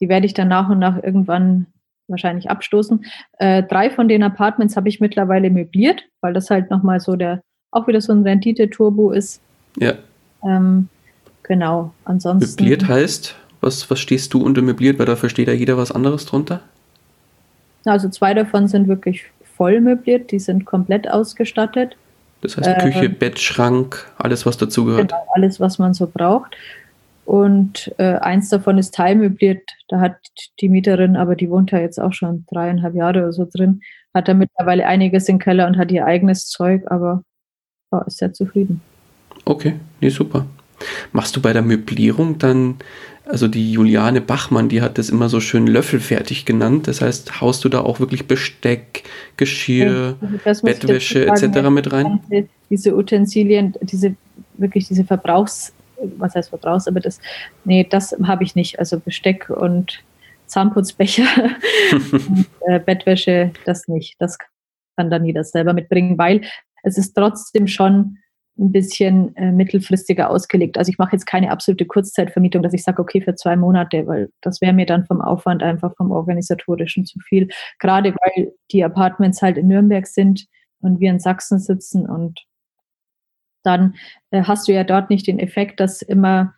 die werde ich dann nach und nach irgendwann wahrscheinlich abstoßen. Äh, drei von den Apartments habe ich mittlerweile möbliert, weil das halt nochmal so der, auch wieder so ein Rendite-Turbo ist. Ja. Ähm, genau, ansonsten. Möbliert heißt, was, was stehst du unter möbliert, weil da versteht ja jeder was anderes drunter? Also zwei davon sind wirklich voll möbliert, die sind komplett ausgestattet. Das heißt Küche, äh, Bett, Schrank, alles was dazugehört. Genau, alles, was man so braucht. Und äh, eins davon ist teilmöbliert. Da hat die Mieterin, aber die wohnt da jetzt auch schon dreieinhalb Jahre oder so drin, hat da mittlerweile einiges im Keller und hat ihr eigenes Zeug, aber ja, ist sehr zufrieden. Okay, nee, super. Machst du bei der Möblierung dann, also die Juliane Bachmann, die hat das immer so schön löffelfertig genannt. Das heißt, haust du da auch wirklich Besteck, Geschirr, also Bettwäsche etc. mit rein? Diese Utensilien, diese wirklich diese Verbrauchs was heißt Verbrauchs, aber das, nee, das habe ich nicht. Also Besteck und Zahnputzbecher und äh, Bettwäsche, das nicht. Das kann dann jeder selber mitbringen, weil es ist trotzdem schon ein bisschen äh, mittelfristiger ausgelegt. Also ich mache jetzt keine absolute Kurzzeitvermietung, dass ich sage, okay, für zwei Monate, weil das wäre mir dann vom Aufwand einfach vom organisatorischen zu viel. Gerade weil die Apartments halt in Nürnberg sind und wir in Sachsen sitzen und dann äh, hast du ja dort nicht den Effekt, dass immer,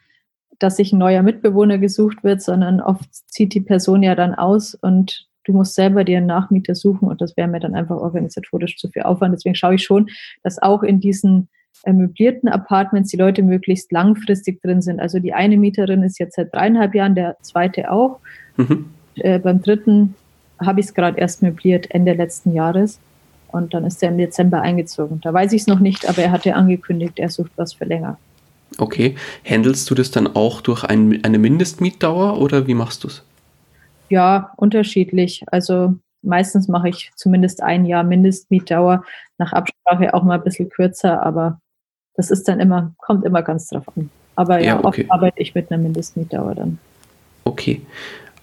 dass sich ein neuer Mitbewohner gesucht wird, sondern oft zieht die Person ja dann aus und du musst selber dir einen Nachmieter suchen und das wäre mir dann einfach organisatorisch zu viel Aufwand. Deswegen schaue ich schon, dass auch in diesen möblierten Apartments die Leute möglichst langfristig drin sind. Also die eine Mieterin ist jetzt seit dreieinhalb Jahren, der zweite auch. Mhm. Äh, beim dritten habe ich es gerade erst möbliert, Ende letzten Jahres. Und dann ist er im Dezember eingezogen. Da weiß ich es noch nicht, aber er hatte angekündigt, er sucht was für länger. Okay. Handelst du das dann auch durch ein, eine Mindestmietdauer oder wie machst du es? Ja, unterschiedlich. Also meistens mache ich zumindest ein Jahr Mindestmietdauer, nach Absprache auch mal ein bisschen kürzer, aber das ist dann immer, kommt immer ganz drauf an. Aber ja, ja okay. oft arbeite ich mit einer Mindestmietdauer dann. Okay.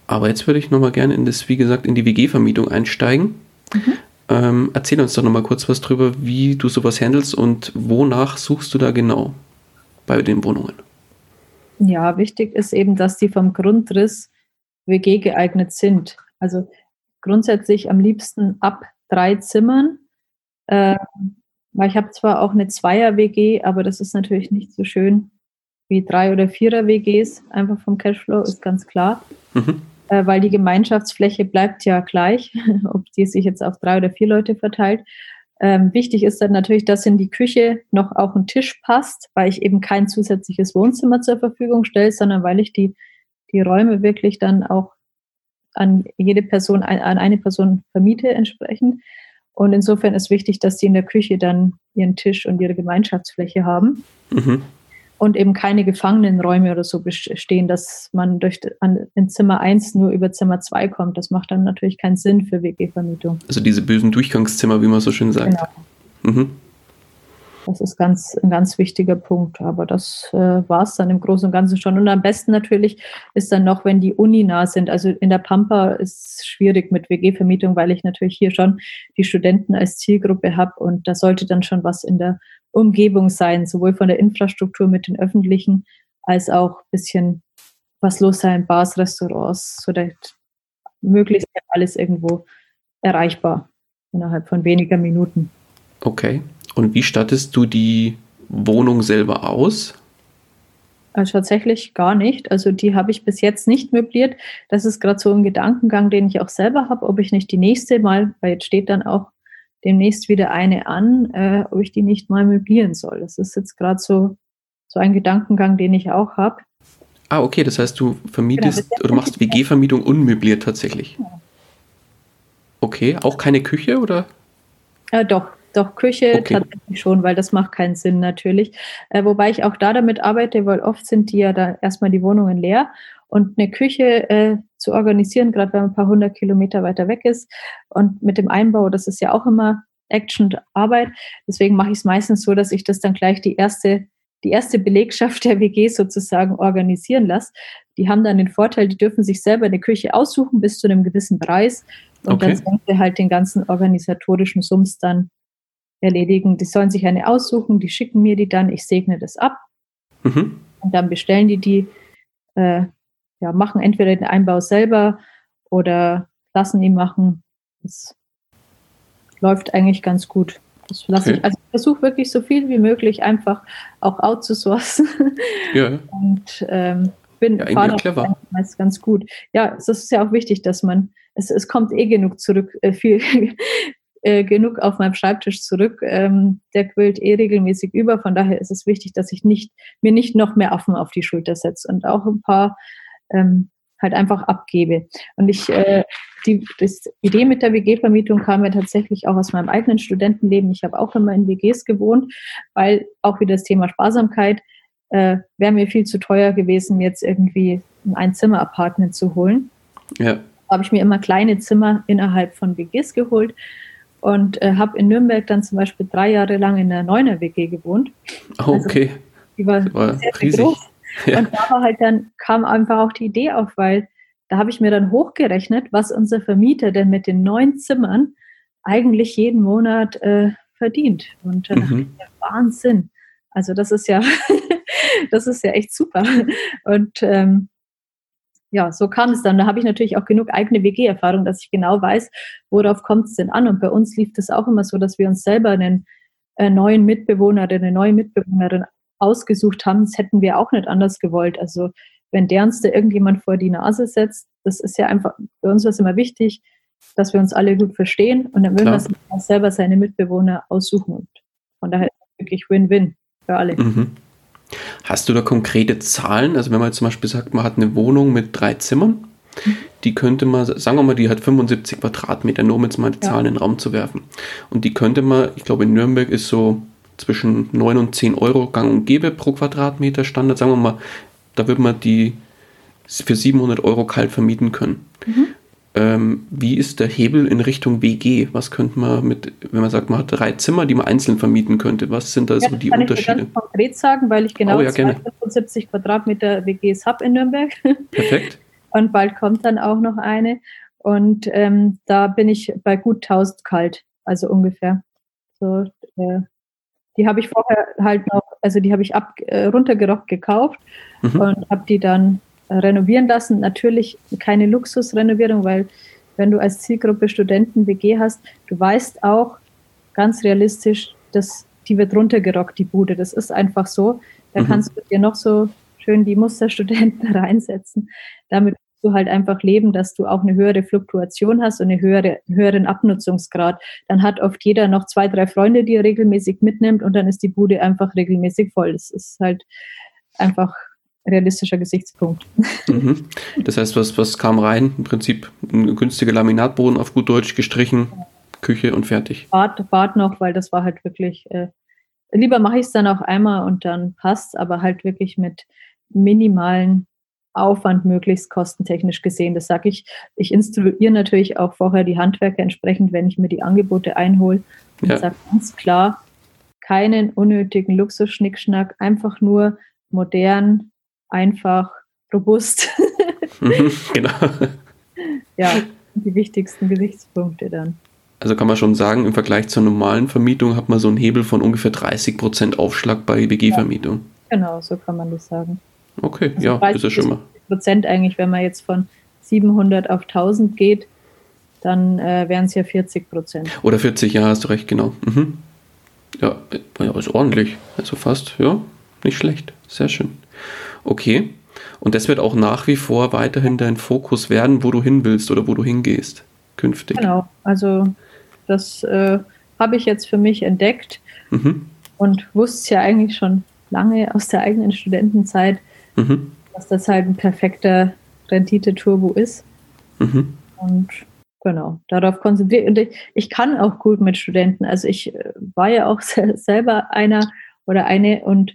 Aber jetzt würde ich nochmal gerne in das, wie gesagt, in die WG-Vermietung einsteigen. Mhm. Ähm, erzähl uns doch nochmal kurz was drüber, wie du sowas handelst und wonach suchst du da genau bei den Wohnungen? Ja, wichtig ist eben, dass die vom Grundriss WG geeignet sind. Also grundsätzlich am liebsten ab drei Zimmern. Äh, weil ich habe zwar auch eine Zweier-WG, aber das ist natürlich nicht so schön wie drei oder vierer WGs, einfach vom Cashflow, ist ganz klar. Mhm äh, weil die Gemeinschaftsfläche bleibt ja gleich, ob die sich jetzt auf drei oder vier Leute verteilt. Ähm, wichtig ist dann natürlich, dass in die Küche noch auch ein Tisch passt, weil ich eben kein zusätzliches Wohnzimmer zur Verfügung stelle, sondern weil ich die, die Räume wirklich dann auch an jede Person, an eine Person vermiete entsprechend. Und insofern ist wichtig, dass sie in der Küche dann ihren Tisch und ihre Gemeinschaftsfläche haben. Mhm und eben keine Gefangenenräume oder so bestehen, dass man durch an, in Zimmer 1 nur über Zimmer 2 kommt. Das macht dann natürlich keinen Sinn für WG-Vermietung. Also diese bösen Durchgangszimmer, wie man so schön sagt. Genau. Mhm. Das ist ganz, ein ganz wichtiger Punkt. Aber das äh, war es dann im Großen und Ganzen schon. Und am besten natürlich ist dann noch, wenn die Uni nah sind. Also in der Pampa ist es schwierig mit WG-Vermietung, weil ich natürlich hier schon die Studenten als Zielgruppe habe. Und da sollte dann schon was in der Umgebung sein, sowohl von der Infrastruktur mit den öffentlichen als auch ein bisschen was los sein, Bars, Restaurants, so möglichst alles irgendwo erreichbar innerhalb von weniger Minuten. Okay. Und wie stattest du die Wohnung selber aus? Also tatsächlich gar nicht. Also die habe ich bis jetzt nicht möbliert. Das ist gerade so ein Gedankengang, den ich auch selber habe, ob ich nicht die nächste mal, weil jetzt steht dann auch demnächst wieder eine an, äh, ob ich die nicht mal möblieren soll. Das ist jetzt gerade so, so ein Gedankengang, den ich auch habe. Ah, okay, das heißt, du vermietest genau, oder machst WG-Vermietung unmöbliert tatsächlich. Okay, auch keine Küche oder? Ja, doch, doch, Küche okay. tatsächlich schon, weil das macht keinen Sinn natürlich. Äh, wobei ich auch da damit arbeite, weil oft sind die ja da erstmal die Wohnungen leer und eine Küche äh, zu organisieren, gerade wenn man ein paar hundert Kilometer weiter weg ist und mit dem Einbau, das ist ja auch immer Action Arbeit. Deswegen mache ich es meistens so, dass ich das dann gleich die erste die erste Belegschaft der WG sozusagen organisieren lasse. Die haben dann den Vorteil, die dürfen sich selber eine Küche aussuchen bis zu einem gewissen Preis und okay. dann senkt sie halt den ganzen organisatorischen Sums dann erledigen. Die sollen sich eine aussuchen, die schicken mir die dann, ich segne das ab. Mhm. Und dann bestellen die die, äh, ja, machen entweder den Einbau selber oder lassen ihn machen. Das läuft eigentlich ganz gut. Das lasse okay. ich, also ich versuche wirklich so viel wie möglich einfach auch outzusourcen. Ja. Und ähm, bin ja, fahre clever. meist ganz gut. Ja, es ist ja auch wichtig, dass man, es, es kommt eh genug zurück, äh, viel äh, genug auf meinem Schreibtisch zurück. Ähm, der quillt eh regelmäßig über. Von daher ist es wichtig, dass ich nicht, mir nicht noch mehr Affen auf die Schulter setze und auch ein paar ähm, halt einfach abgebe. Und ich, äh, die das Idee mit der WG-Vermietung kam ja tatsächlich auch aus meinem eigenen Studentenleben. Ich habe auch immer in WGs gewohnt, weil auch wieder das Thema Sparsamkeit äh, wäre mir viel zu teuer gewesen, jetzt irgendwie ein Einzimmer-Apartment zu holen. Ja. Da habe ich mir immer kleine Zimmer innerhalb von WGs geholt und äh, habe in Nürnberg dann zum Beispiel drei Jahre lang in der Neuner WG gewohnt. Oh, okay. Also, die war, war sehr, riesig. Sehr groß. Ja. Und da war halt dann, kam einfach auch die Idee auf, weil da habe ich mir dann hochgerechnet, was unser Vermieter denn mit den neun Zimmern eigentlich jeden Monat äh, verdient. Und äh, mhm. Wahnsinn. Also das ist ja, das ist ja echt super. Und ähm, ja, so kam es dann. Da habe ich natürlich auch genug eigene WG-Erfahrung, dass ich genau weiß, worauf kommt es denn an. Und bei uns lief das auch immer so, dass wir uns selber einen äh, neuen Mitbewohner oder eine neue Mitbewohnerin ausgesucht haben. Das hätten wir auch nicht anders gewollt. Also wenn der uns da irgendjemand vor die Nase setzt, das ist ja einfach, bei uns war es immer wichtig, dass wir uns alle gut verstehen und dann will man sich selber seine Mitbewohner aussuchen. Und von daher ist es wirklich Win-Win für alle. Mhm. Hast du da konkrete Zahlen? Also wenn man jetzt zum Beispiel sagt, man hat eine Wohnung mit drei Zimmern, die könnte man, sagen wir mal, die hat 75 Quadratmeter, nur um jetzt mal die ja. Zahlen in den Raum zu werfen. Und die könnte man, ich glaube in Nürnberg ist so zwischen 9 und 10 Euro gang und gäbe pro Quadratmeter Standard. Sagen wir mal, da würde man die für 700 Euro kalt vermieten können. Mhm. Ähm, wie ist der Hebel in Richtung WG? Was könnte man mit, wenn man sagt, man hat drei Zimmer, die man einzeln vermieten könnte? Was sind da ja, so die kann Unterschiede? Ich ganz konkret sagen, weil ich genau oh, ja, 75 Quadratmeter WGs habe in Nürnberg. Perfekt. Und bald kommt dann auch noch eine. Und ähm, da bin ich bei gut 1000 kalt, also ungefähr. So, äh, die habe ich vorher halt noch, also die habe ich ab, äh, runtergerockt gekauft mhm. und habe die dann renovieren lassen. Natürlich keine Luxusrenovierung, weil wenn du als Zielgruppe Studenten WG hast, du weißt auch ganz realistisch, dass die wird runtergerockt, die Bude. Das ist einfach so. Da mhm. kannst du dir noch so schön die Musterstudenten reinsetzen. Damit du halt einfach leben, dass du auch eine höhere Fluktuation hast und eine höhere, einen höheren Abnutzungsgrad. Dann hat oft jeder noch zwei, drei Freunde, die er regelmäßig mitnimmt und dann ist die Bude einfach regelmäßig voll. Das ist halt einfach realistischer Gesichtspunkt. Mhm. Das heißt, was, was kam rein? Im Prinzip ein günstiger Laminatboden auf gut Deutsch gestrichen, Küche und fertig. Bad, Bad noch, weil das war halt wirklich, äh, lieber mache ich es dann auch einmal und dann passt, aber halt wirklich mit minimalen Aufwand möglichst kostentechnisch gesehen. Das sage ich. Ich instruiere natürlich auch vorher die Handwerker entsprechend, wenn ich mir die Angebote einhole und ja. sage ganz klar, keinen unnötigen Luxusschnickschnack, einfach nur modern, einfach, robust. Mhm, genau. ja, die wichtigsten Gesichtspunkte dann. Also kann man schon sagen, im Vergleich zur normalen Vermietung hat man so einen Hebel von ungefähr 30% Aufschlag bei WG-Vermietung. Ja, genau, so kann man das sagen. Okay, also ja, das ist schon mal. Prozent eigentlich, wenn man jetzt von 700 auf 1000 geht, dann äh, wären es ja 40 Prozent. Oder 40, ja, hast du recht, genau. Mhm. Ja, ja, ist ordentlich. Also fast, ja, nicht schlecht. Sehr schön. Okay. Und das wird auch nach wie vor weiterhin dein Fokus werden, wo du hin willst oder wo du hingehst, künftig. Genau, also das äh, habe ich jetzt für mich entdeckt mhm. und wusste es ja eigentlich schon lange aus der eigenen Studentenzeit, mhm. dass das halt ein perfekter Rendite-Turbo ist. Mhm. Und genau, darauf konzentriert. Und ich, ich kann auch gut mit Studenten. Also ich äh, war ja auch selber einer oder eine und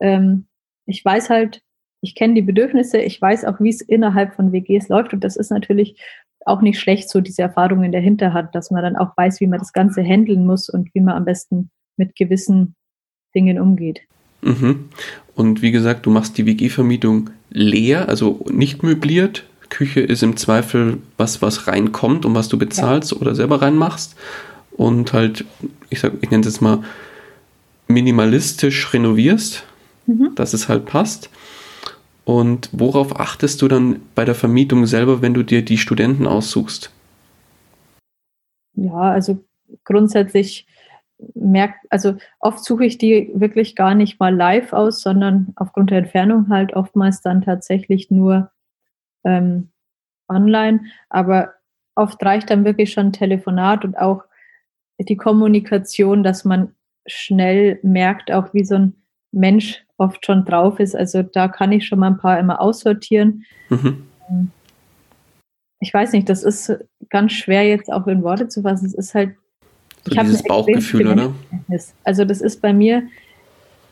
ähm, ich weiß halt, ich kenne die Bedürfnisse, ich weiß auch, wie es innerhalb von WGs läuft und das ist natürlich auch nicht schlecht, so diese Erfahrungen dahinter hat, dass man dann auch weiß, wie man das Ganze handeln muss und wie man am besten mit gewissen Dingen umgeht. Mhm. Und wie gesagt, du machst die WG-Vermietung leer, also nicht möbliert. Küche ist im Zweifel was, was reinkommt und was du bezahlst ja. oder selber reinmachst. Und halt, ich sag, ich nenne es jetzt mal minimalistisch renovierst, mhm. dass es halt passt. Und worauf achtest du dann bei der Vermietung selber, wenn du dir die Studenten aussuchst? Ja, also grundsätzlich merkt, also oft suche ich die wirklich gar nicht mal live aus, sondern aufgrund der Entfernung halt oftmals dann tatsächlich nur ähm, online. Aber oft reicht dann wirklich schon ein Telefonat und auch die Kommunikation, dass man schnell merkt, auch wie so ein Mensch oft schon drauf ist. Also da kann ich schon mal ein paar immer aussortieren. Mhm. Ich weiß nicht, das ist ganz schwer jetzt auch in Worte zu fassen. Es ist halt. So ich dieses Bauchgefühl, oder? Also das ist bei mir,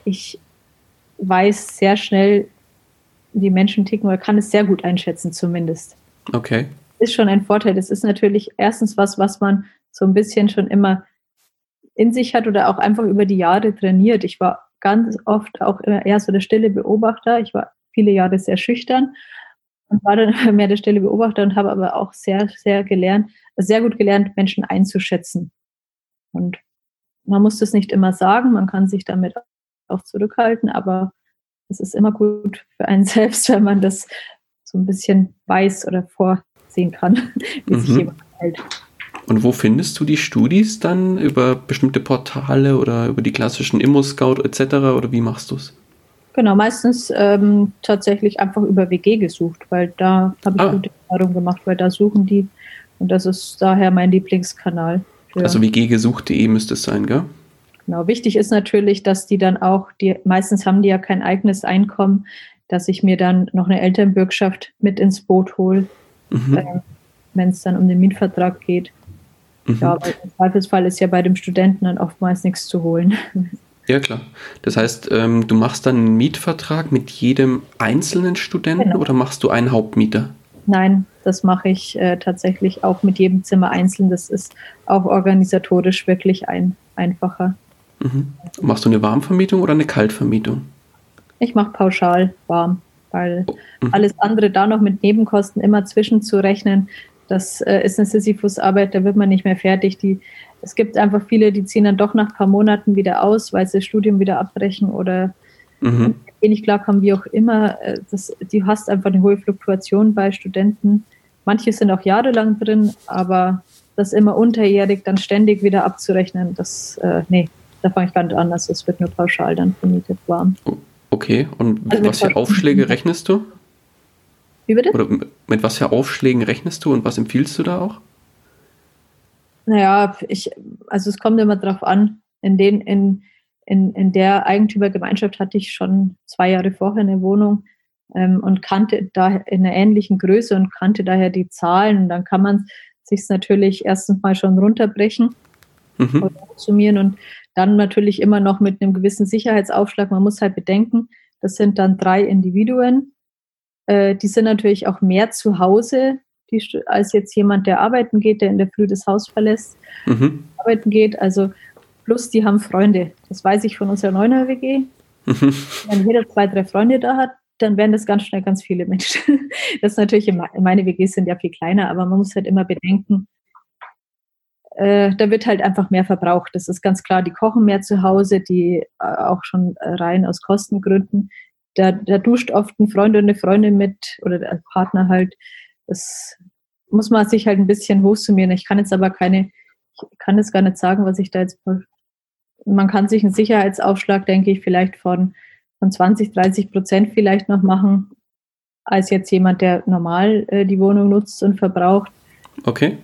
ich weiß sehr schnell, wie Menschen ticken oder kann es sehr gut einschätzen zumindest. Okay. Ist schon ein Vorteil. Das ist natürlich erstens was, was man so ein bisschen schon immer in sich hat oder auch einfach über die Jahre trainiert. Ich war ganz oft auch eher so der stille Beobachter. Ich war viele Jahre sehr schüchtern und war dann mehr der stille Beobachter und habe aber auch sehr, sehr gelernt, sehr gut gelernt, Menschen einzuschätzen. Und man muss das nicht immer sagen, man kann sich damit auch zurückhalten, aber es ist immer gut für einen selbst, wenn man das so ein bisschen weiß oder vorsehen kann, wie mhm. sich jemand verhält. Und wo findest du die Studis dann? Über bestimmte Portale oder über die klassischen Immo-Scout etc. oder wie machst du es? Genau, meistens ähm, tatsächlich einfach über WG gesucht, weil da habe ich ah. gute Erfahrungen gemacht, weil da suchen die und das ist daher mein Lieblingskanal. Also wggesucht.de müsste es sein, gell? Genau, wichtig ist natürlich, dass die dann auch, die meistens haben die ja kein eigenes Einkommen, dass ich mir dann noch eine Elternbürgschaft mit ins Boot hole, mhm. äh, wenn es dann um den Mietvertrag geht. Mhm. Ja, aber im Zweifelsfall ist ja bei dem Studenten dann oftmals nichts zu holen. Ja, klar. Das heißt, ähm, du machst dann einen Mietvertrag mit jedem einzelnen Studenten genau. oder machst du einen Hauptmieter? Nein, das mache ich äh, tatsächlich auch mit jedem Zimmer einzeln. Das ist auch organisatorisch wirklich ein, einfacher. Mhm. Machst du eine Warmvermietung oder eine Kaltvermietung? Ich mache pauschal warm, weil oh. mhm. alles andere da noch mit Nebenkosten immer zwischenzurechnen, das äh, ist eine Sisyphus-Arbeit, da wird man nicht mehr fertig. Die, es gibt einfach viele, die ziehen dann doch nach ein paar Monaten wieder aus, weil sie das Studium wieder abbrechen oder mhm. wenig klarkommen, wie auch immer. Äh, das, du hast einfach eine hohe Fluktuation bei Studenten. Manche sind auch jahrelang drin, aber das immer unterjährig dann ständig wieder abzurechnen, das, äh, nee, da fange ich gar nicht an. Also es wird nur pauschal dann vermietet warm. Okay, und also was für Aufschläge rechnest du? Wie bitte? Oder mit was für Aufschlägen rechnest du und was empfiehlst du da auch? Naja, ich, also es kommt immer darauf an. In, den, in, in, in der Eigentümergemeinschaft hatte ich schon zwei Jahre vorher eine Wohnung ähm, und kannte da in einer ähnlichen Größe und kannte daher die Zahlen. Und dann kann man sich natürlich erstens mal schon runterbrechen mhm. oder summieren und dann natürlich immer noch mit einem gewissen Sicherheitsaufschlag. Man muss halt bedenken, das sind dann drei Individuen äh, die sind natürlich auch mehr zu Hause, die, als jetzt jemand, der arbeiten geht, der in der Früh das Haus verlässt, mhm. arbeiten geht. Also Plus, die haben Freunde. Das weiß ich von unserer Neuner WG. Mhm. Wenn jeder zwei, drei Freunde da hat, dann werden das ganz schnell ganz viele Menschen. Das ist natürlich, meine WGs sind ja viel kleiner, aber man muss halt immer bedenken, äh, da wird halt einfach mehr verbraucht. Das ist ganz klar, die kochen mehr zu Hause, die äh, auch schon rein aus Kostengründen. Da, da duscht oft ein Freund oder eine Freundin mit oder der Partner halt. Das muss man sich halt ein bisschen hochsummieren. Ich kann jetzt aber keine, ich kann jetzt gar nicht sagen, was ich da jetzt. Man kann sich einen Sicherheitsaufschlag, denke ich, vielleicht von, von 20, 30 Prozent vielleicht noch machen, als jetzt jemand, der normal äh, die Wohnung nutzt und verbraucht. Okay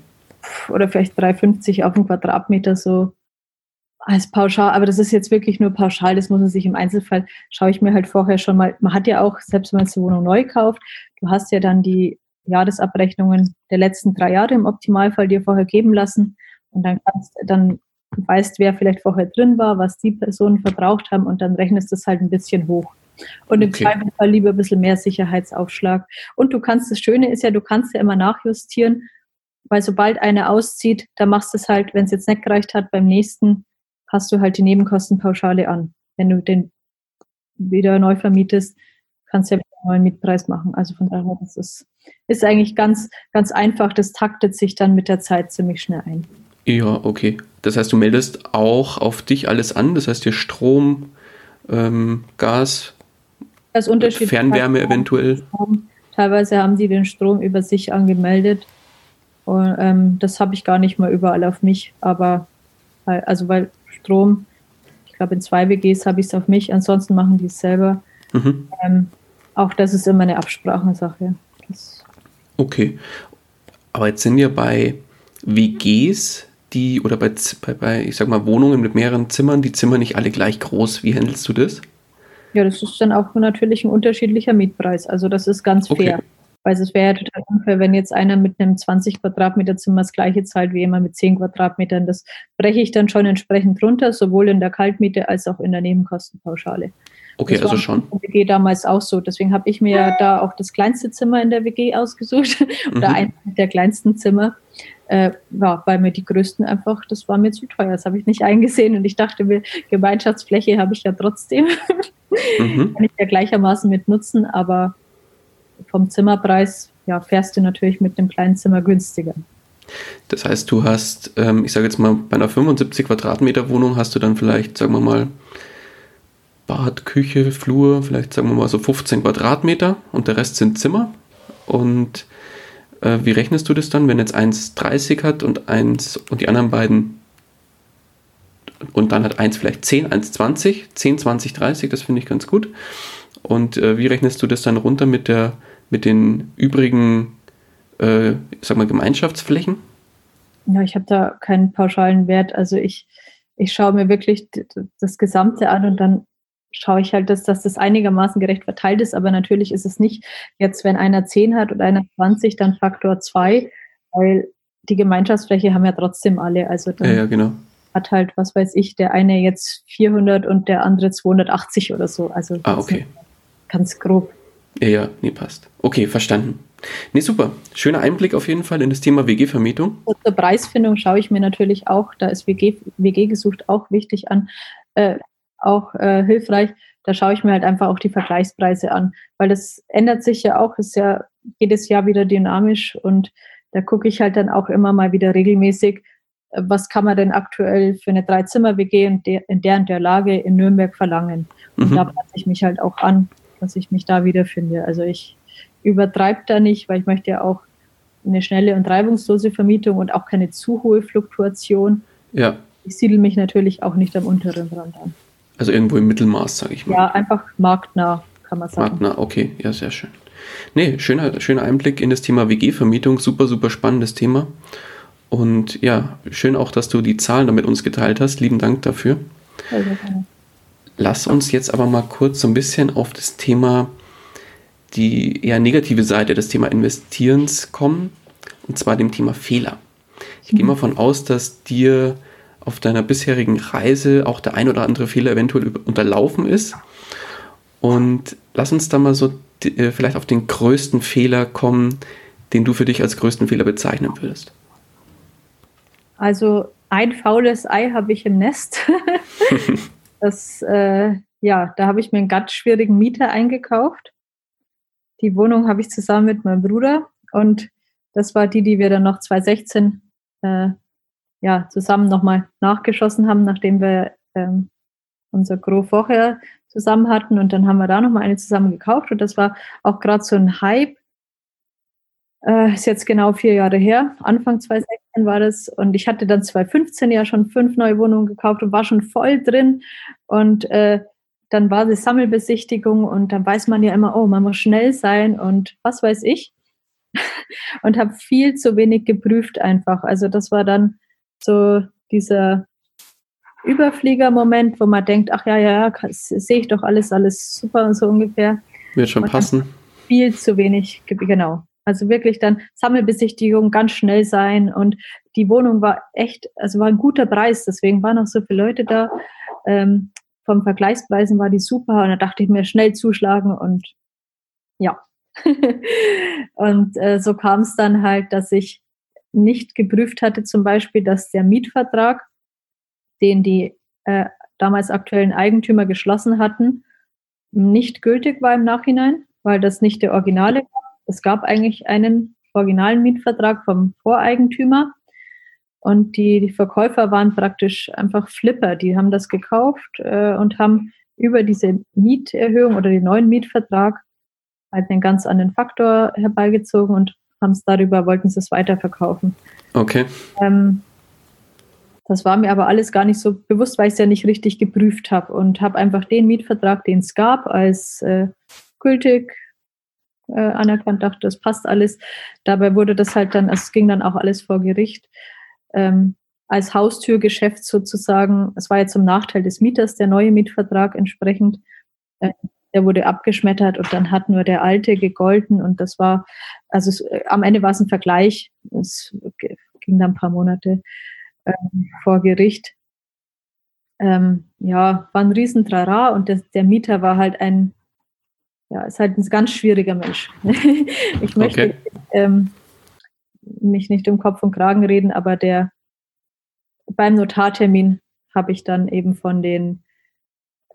oder vielleicht 3,50 auf den Quadratmeter so als pauschal, aber das ist jetzt wirklich nur pauschal, das muss man sich im Einzelfall, schaue ich mir halt vorher schon mal, man hat ja auch, selbst wenn man die Wohnung neu kauft, du hast ja dann die Jahresabrechnungen der letzten drei Jahre im Optimalfall dir vorher geben lassen und dann kannst, dann weißt, wer vielleicht vorher drin war, was die Personen verbraucht haben und dann rechnest du es halt ein bisschen hoch. Und im okay. Zweifelsfall lieber ein bisschen mehr Sicherheitsaufschlag. Und du kannst, das Schöne ist ja, du kannst ja immer nachjustieren weil sobald eine auszieht, da machst du es halt, wenn es jetzt nicht gereicht hat, beim nächsten passt du halt die Nebenkostenpauschale an. Wenn du den wieder neu vermietest, kannst du ja einen neuen Mietpreis machen. Also von daher, das ist, ist eigentlich ganz, ganz einfach. Das taktet sich dann mit der Zeit ziemlich schnell ein. Ja, okay. Das heißt, du meldest auch auf dich alles an. Das heißt, dir Strom, ähm, Gas, das Fernwärme eventuell. Teilweise haben sie den Strom über sich angemeldet. Und, ähm, das habe ich gar nicht mal überall auf mich, aber also weil Strom, ich glaube in zwei WGs habe ich es auf mich, ansonsten machen die es selber. Mhm. Ähm, auch das ist immer eine Absprachensache. Das okay. Aber jetzt sind ja bei WGs, die oder bei, bei, bei, ich sag mal, Wohnungen mit mehreren Zimmern, die Zimmer nicht alle gleich groß. Wie handelst du das? Ja, das ist dann auch natürlich ein unterschiedlicher Mietpreis. Also das ist ganz okay. Weil es wäre ja total unfair, wenn jetzt einer mit einem 20 Quadratmeter Zimmer das gleiche zahlt wie jemand mit 10 Quadratmetern. Das breche ich dann schon entsprechend runter, sowohl in der Kaltmiete als auch in der Nebenkostenpauschale. Okay, das also schon. In der WG damals auch so. Deswegen habe ich mir ja da auch das kleinste Zimmer in der WG ausgesucht oder mhm. eines der kleinsten Zimmer. Äh, ja, weil mir die größten einfach, das war mir zu teuer. Das habe ich nicht eingesehen und ich dachte mir, Gemeinschaftsfläche habe ich ja trotzdem. Mhm. Kann ich ja gleichermaßen mit nutzen, aber vom Zimmerpreis ja, fährst du natürlich mit dem kleinen Zimmer günstiger. Das heißt, du hast, ähm, ich sage jetzt mal, bei einer 75 Quadratmeter Wohnung hast du dann vielleicht, sagen wir mal, Bad, Küche, Flur, vielleicht sagen wir mal so 15 Quadratmeter und der Rest sind Zimmer. Und äh, wie rechnest du das dann, wenn jetzt eins 30 hat und eins und die anderen beiden und dann hat eins vielleicht 10, eins 20, 10, 20, 30, das finde ich ganz gut. Und äh, wie rechnest du das dann runter mit, der, mit den übrigen, äh, sag mal, Gemeinschaftsflächen? Ja, ich habe da keinen pauschalen Wert. Also ich, ich schaue mir wirklich das Gesamte an und dann schaue ich halt, dass, dass das einigermaßen gerecht verteilt ist. Aber natürlich ist es nicht jetzt, wenn einer 10 hat und einer 20, dann Faktor 2, weil die Gemeinschaftsfläche haben ja trotzdem alle. Also dann ja, ja, genau. hat halt, was weiß ich, der eine jetzt 400 und der andere 280 oder so. Also ah, okay ganz grob. Ja, nee, passt. Okay, verstanden. Nee, super. Schöner Einblick auf jeden Fall in das Thema WG-Vermietung. Zur Preisfindung schaue ich mir natürlich auch, da ist WG, WG gesucht auch wichtig an, äh, auch äh, hilfreich. Da schaue ich mir halt einfach auch die Vergleichspreise an, weil das ändert sich ja auch, ist ja jedes Jahr wieder dynamisch und da gucke ich halt dann auch immer mal wieder regelmäßig, äh, was kann man denn aktuell für eine Dreizimmer-WG in der, in der und der Lage in Nürnberg verlangen. Und mhm. da passe ich mich halt auch an dass ich mich da wiederfinde. Also ich übertreibe da nicht, weil ich möchte ja auch eine schnelle und reibungslose Vermietung und auch keine zu hohe Fluktuation. Ja. Ich siedle mich natürlich auch nicht am unteren Rand an. Also irgendwo im Mittelmaß, sage ich mal. Ja, einfach marktnah, kann man sagen. Marktnah, okay, ja, sehr schön. Nee, schöner, schöner Einblick in das Thema WG-Vermietung, super, super spannendes Thema. Und ja, schön auch, dass du die Zahlen da mit uns geteilt hast. Lieben Dank dafür. Sehr, sehr gerne. Lass uns jetzt aber mal kurz so ein bisschen auf das Thema, die eher negative Seite des Thema Investierens kommen, und zwar dem Thema Fehler. Ich mhm. gehe mal von aus, dass dir auf deiner bisherigen Reise auch der ein oder andere Fehler eventuell unterlaufen ist. Und lass uns da mal so äh, vielleicht auf den größten Fehler kommen, den du für dich als größten Fehler bezeichnen würdest. Also ein faules Ei habe ich im Nest. das, äh, ja, da habe ich mir einen ganz schwierigen Mieter eingekauft. Die Wohnung habe ich zusammen mit meinem Bruder und das war die, die wir dann noch 2016 äh, ja, zusammen nochmal nachgeschossen haben, nachdem wir ähm, unser Gros vorher zusammen hatten und dann haben wir da nochmal eine zusammen gekauft und das war auch gerade so ein Hype. Äh, ist jetzt genau vier Jahre her. Anfang 2016 war das und ich hatte dann 2015 ja schon fünf neue Wohnungen gekauft und war schon voll drin und äh, dann war die Sammelbesichtigung und dann weiß man ja immer, oh, man muss schnell sein und was weiß ich. und habe viel zu wenig geprüft einfach. Also das war dann so dieser Überflieger-Moment, wo man denkt, ach ja, ja, ja, sehe ich doch alles, alles super und so ungefähr. Wird schon und passen. Viel zu wenig, genau. Also wirklich dann Sammelbesichtigung ganz schnell sein und die Wohnung war echt, also war ein guter Preis, deswegen waren auch so viele Leute da. Ähm, vom Vergleichspreisen war die super und da dachte ich mir schnell zuschlagen und ja. und äh, so kam es dann halt, dass ich nicht geprüft hatte, zum Beispiel, dass der Mietvertrag, den die äh, damals aktuellen Eigentümer geschlossen hatten, nicht gültig war im Nachhinein, weil das nicht der Originale war. Es gab eigentlich einen originalen Mietvertrag vom Voreigentümer und die, die Verkäufer waren praktisch einfach Flipper. Die haben das gekauft äh, und haben über diese Mieterhöhung oder den neuen Mietvertrag halt einen ganz anderen Faktor herbeigezogen und haben es darüber, wollten sie es weiterverkaufen. Okay. Ähm, das war mir aber alles gar nicht so bewusst, weil ich es ja nicht richtig geprüft habe und habe einfach den Mietvertrag, den es gab, als äh, gültig äh, anerkannt, dachte, das passt alles. Dabei wurde das halt dann, es ging dann auch alles vor Gericht, ähm, als Haustürgeschäft sozusagen. Es war jetzt zum Nachteil des Mieters, der neue Mietvertrag entsprechend. Äh, der wurde abgeschmettert und dann hat nur der alte gegolten und das war, also es, äh, am Ende war es ein Vergleich. Es ging dann ein paar Monate ähm, vor Gericht. Ähm, ja, war ein Riesentrara und der, der Mieter war halt ein, ja, ist halt ein ganz schwieriger Mensch. ich möchte okay. ähm, mich nicht um Kopf und Kragen reden, aber der beim Notartermin habe ich dann eben von den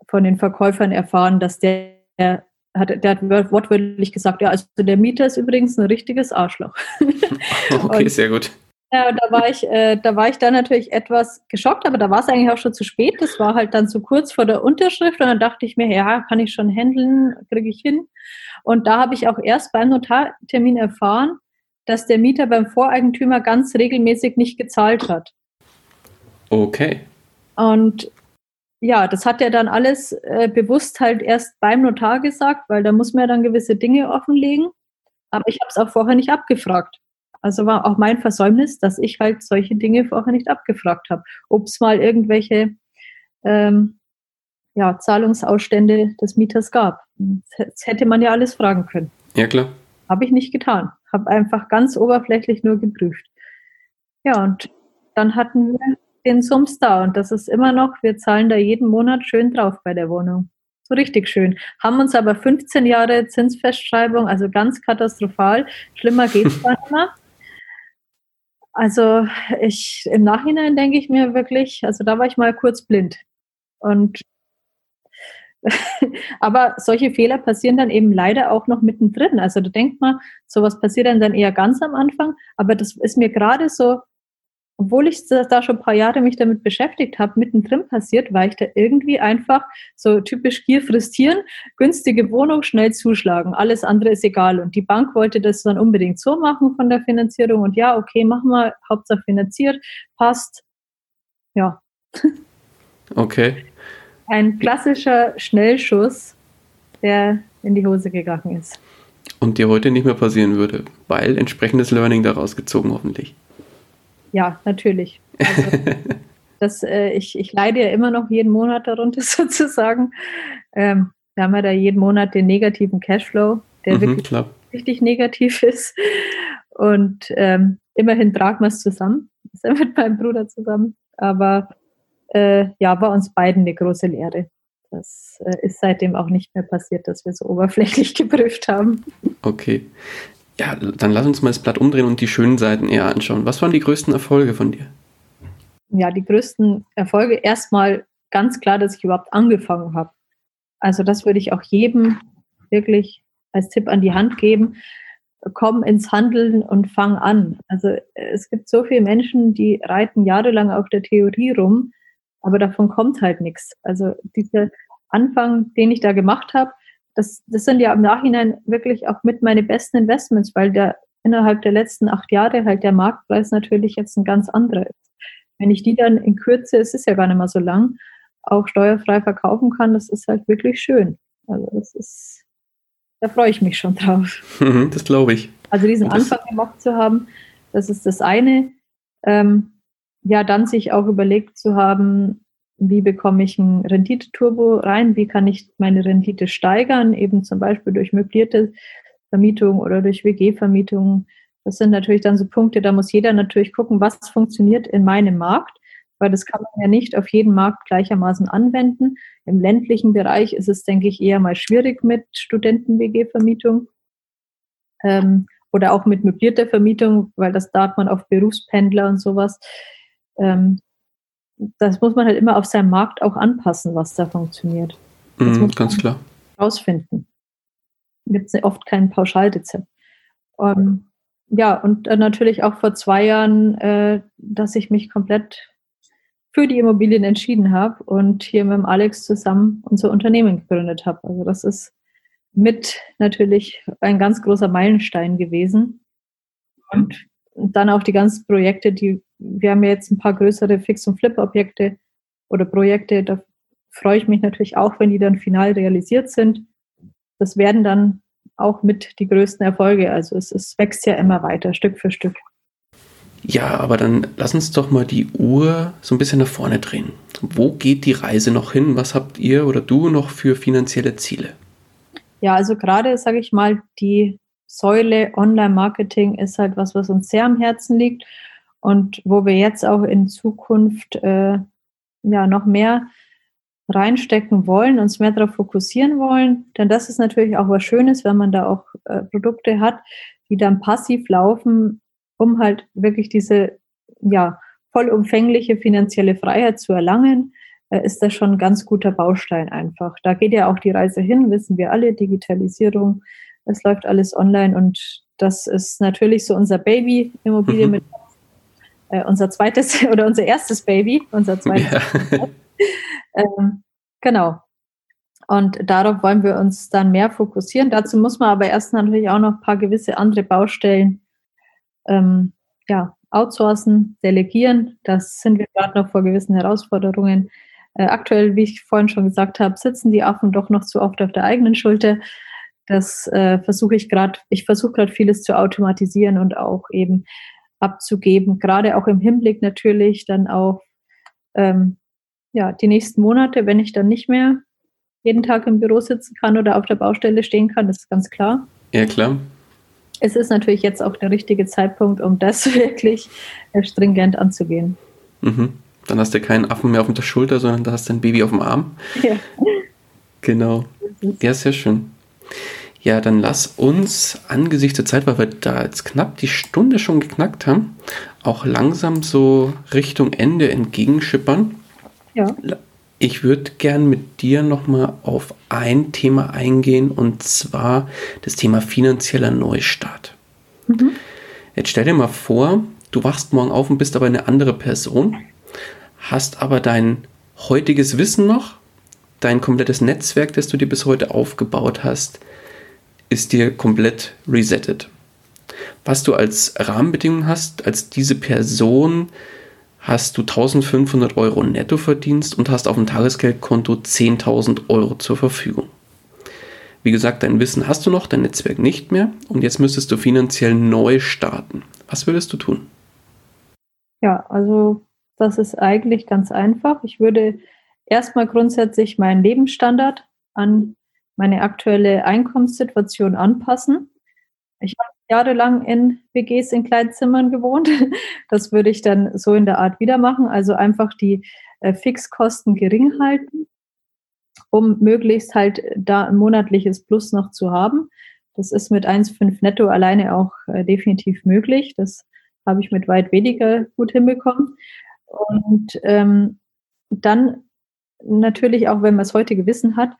von den Verkäufern erfahren, dass der, der hat, der hat wortwörtlich gesagt, ja, also der Mieter ist übrigens ein richtiges Arschloch. okay, und, sehr gut. Ja, da war ich, äh, da war ich dann natürlich etwas geschockt, aber da war es eigentlich auch schon zu spät. Das war halt dann zu kurz vor der Unterschrift und dann dachte ich mir, ja, kann ich schon handeln, kriege ich hin. Und da habe ich auch erst beim Notartermin erfahren, dass der Mieter beim Voreigentümer ganz regelmäßig nicht gezahlt hat. Okay. Und ja, das hat er dann alles äh, bewusst halt erst beim Notar gesagt, weil da muss man ja dann gewisse Dinge offenlegen. Aber ich habe es auch vorher nicht abgefragt. Also war auch mein Versäumnis, dass ich halt solche Dinge vorher nicht abgefragt habe. Ob es mal irgendwelche ähm, ja, Zahlungsausstände des Mieters gab. Das hätte man ja alles fragen können. Ja, klar. Habe ich nicht getan. Habe einfach ganz oberflächlich nur geprüft. Ja, und dann hatten wir den Sums da und das ist immer noch, wir zahlen da jeden Monat schön drauf bei der Wohnung. So richtig schön. Haben uns aber 15 Jahre Zinsfestschreibung, also ganz katastrophal. Schlimmer geht es gar nicht mehr. Also ich im Nachhinein denke ich mir wirklich, also da war ich mal kurz blind. Und aber solche Fehler passieren dann eben leider auch noch mittendrin. Also da denkt man, sowas passiert dann, dann eher ganz am Anfang, aber das ist mir gerade so obwohl ich da schon ein paar Jahre mich damit beschäftigt habe, mittendrin passiert, weil ich da irgendwie einfach so typisch Gier fristieren, günstige Wohnung schnell zuschlagen, alles andere ist egal. Und die Bank wollte das dann unbedingt so machen von der Finanzierung und ja, okay, machen wir, Hauptsache finanziert, passt. Ja. Okay. Ein klassischer Schnellschuss, der in die Hose gegangen ist. Und dir heute nicht mehr passieren würde, weil entsprechendes Learning daraus gezogen hoffentlich. Ja, natürlich. Also, das, äh, ich, ich leide ja immer noch jeden Monat darunter sozusagen. Ähm, wir haben ja da jeden Monat den negativen Cashflow, der mhm, wirklich klar. richtig negativ ist. Und ähm, immerhin tragen wir es zusammen. Ist ja mit meinem Bruder zusammen. Aber äh, ja, war uns beiden eine große Lehre. Das äh, ist seitdem auch nicht mehr passiert, dass wir so oberflächlich geprüft haben. Okay. Ja, dann lass uns mal das Blatt umdrehen und die schönen Seiten eher anschauen. Was waren die größten Erfolge von dir? ja, die größten Erfolge erstmal ganz klar, dass ich überhaupt angefangen habe. Also das würde ich auch jedem wirklich als Tipp an die Hand geben. Komm ins Handeln und fang an. Also es gibt so viele Menschen, die reiten jahrelang auf der Theorie rum, aber davon kommt halt nichts. Also dieser Anfang, den ich da gemacht habe, das, das sind ja im Nachhinein wirklich auch mit meine besten Investments, weil der innerhalb der letzten acht Jahre halt der Marktpreis natürlich jetzt ein ganz anderer ist. Wenn ich die dann in Kürze, es ist ja gar nicht mehr so lang, auch steuerfrei verkaufen kann, das ist halt wirklich schön. Also das ist, da freue ich mich schon drauf. Mhm, das glaube ich. Also diesen Anfang gemacht zu haben, das ist das eine. Ähm, ja, dann sich auch überlegt zu haben, wie bekomme ich ein Rendite-Turbo rein, wie kann ich meine Rendite steigern, eben zum Beispiel durch möblierte Vermietung oder durch WG-Vermietung. Das sind natürlich dann so Punkte, da muss jeder natürlich gucken, was funktioniert in meinem Markt, weil das kann man ja nicht auf jeden Markt gleichermaßen anwenden. Im ländlichen Bereich ist es, denke ich, eher mal schwierig mit Studenten-WG-Vermietung ähm, oder auch mit möblierter Vermietung, weil das da hat man auf Berufspendler und sowas. Ähm, das muss man halt immer auf seinem Markt auch anpassen, was da funktioniert. Mm, ganz klar. Rausfinden. Gibt es oft kein Pauschalrezept. Um, ja, und äh, natürlich auch vor zwei Jahren, äh, dass ich mich komplett für die Immobilien entschieden habe und hier mit dem Alex zusammen unser Unternehmen gegründet habe. Also das ist mit natürlich ein ganz großer Meilenstein gewesen. Und dann auch die ganzen Projekte, die wir haben ja jetzt ein paar größere Fix- und Flip-Objekte oder Projekte. Da freue ich mich natürlich auch, wenn die dann final realisiert sind. Das werden dann auch mit die größten Erfolge. Also es, es wächst ja immer weiter, Stück für Stück. Ja, aber dann lass uns doch mal die Uhr so ein bisschen nach vorne drehen. Wo geht die Reise noch hin? Was habt ihr oder du noch für finanzielle Ziele? Ja, also gerade, sage ich mal, die Säule Online-Marketing ist halt was, was uns sehr am Herzen liegt und wo wir jetzt auch in Zukunft äh, ja noch mehr reinstecken wollen, uns mehr darauf fokussieren wollen. Denn das ist natürlich auch was Schönes, wenn man da auch äh, Produkte hat, die dann passiv laufen, um halt wirklich diese ja vollumfängliche finanzielle Freiheit zu erlangen, äh, ist das schon ein ganz guter Baustein einfach. Da geht ja auch die Reise hin, wissen wir alle, Digitalisierung, es läuft alles online und das ist natürlich so unser Baby, Immobilie mhm. mit äh, unser zweites oder unser erstes Baby, unser zweites. Ja. ähm, genau. Und darauf wollen wir uns dann mehr fokussieren. Dazu muss man aber erst natürlich auch noch ein paar gewisse andere Baustellen ähm, ja, outsourcen, delegieren. Das sind wir gerade noch vor gewissen Herausforderungen. Äh, aktuell, wie ich vorhin schon gesagt habe, sitzen die Affen doch noch zu oft auf der eigenen Schulter. Das äh, versuche ich gerade, ich versuche gerade vieles zu automatisieren und auch eben abzugeben, gerade auch im Hinblick natürlich dann auf ähm, ja, die nächsten Monate, wenn ich dann nicht mehr jeden Tag im Büro sitzen kann oder auf der Baustelle stehen kann, das ist ganz klar. Ja, klar. Es ist natürlich jetzt auch der richtige Zeitpunkt, um das wirklich stringent anzugehen. Mhm. Dann hast du keinen Affen mehr auf der Schulter, sondern da hast du ein Baby auf dem Arm. Ja. Genau. Ja, sehr schön. Ja, dann lass uns angesichts der Zeit, weil wir da jetzt knapp die Stunde schon geknackt haben, auch langsam so Richtung Ende entgegenschippern. Ja. Ich würde gern mit dir nochmal auf ein Thema eingehen und zwar das Thema finanzieller Neustart. Mhm. Jetzt stell dir mal vor, du wachst morgen auf und bist aber eine andere Person, hast aber dein heutiges Wissen noch, dein komplettes Netzwerk, das du dir bis heute aufgebaut hast, ist dir komplett resettet. Was du als Rahmenbedingung hast, als diese Person hast du 1500 Euro netto verdienst und hast auf dem Tagesgeldkonto 10.000 Euro zur Verfügung. Wie gesagt, dein Wissen hast du noch, dein Netzwerk nicht mehr und jetzt müsstest du finanziell neu starten. Was würdest du tun? Ja, also das ist eigentlich ganz einfach. Ich würde erstmal grundsätzlich meinen Lebensstandard an meine aktuelle Einkommenssituation anpassen. Ich habe jahrelang in WGs in Kleinzimmern gewohnt. Das würde ich dann so in der Art wieder machen. Also einfach die äh, Fixkosten gering halten, um möglichst halt da ein monatliches Plus noch zu haben. Das ist mit 1,5 netto alleine auch äh, definitiv möglich. Das habe ich mit weit weniger gut hinbekommen. Und ähm, dann natürlich, auch wenn man das heutige Wissen hat,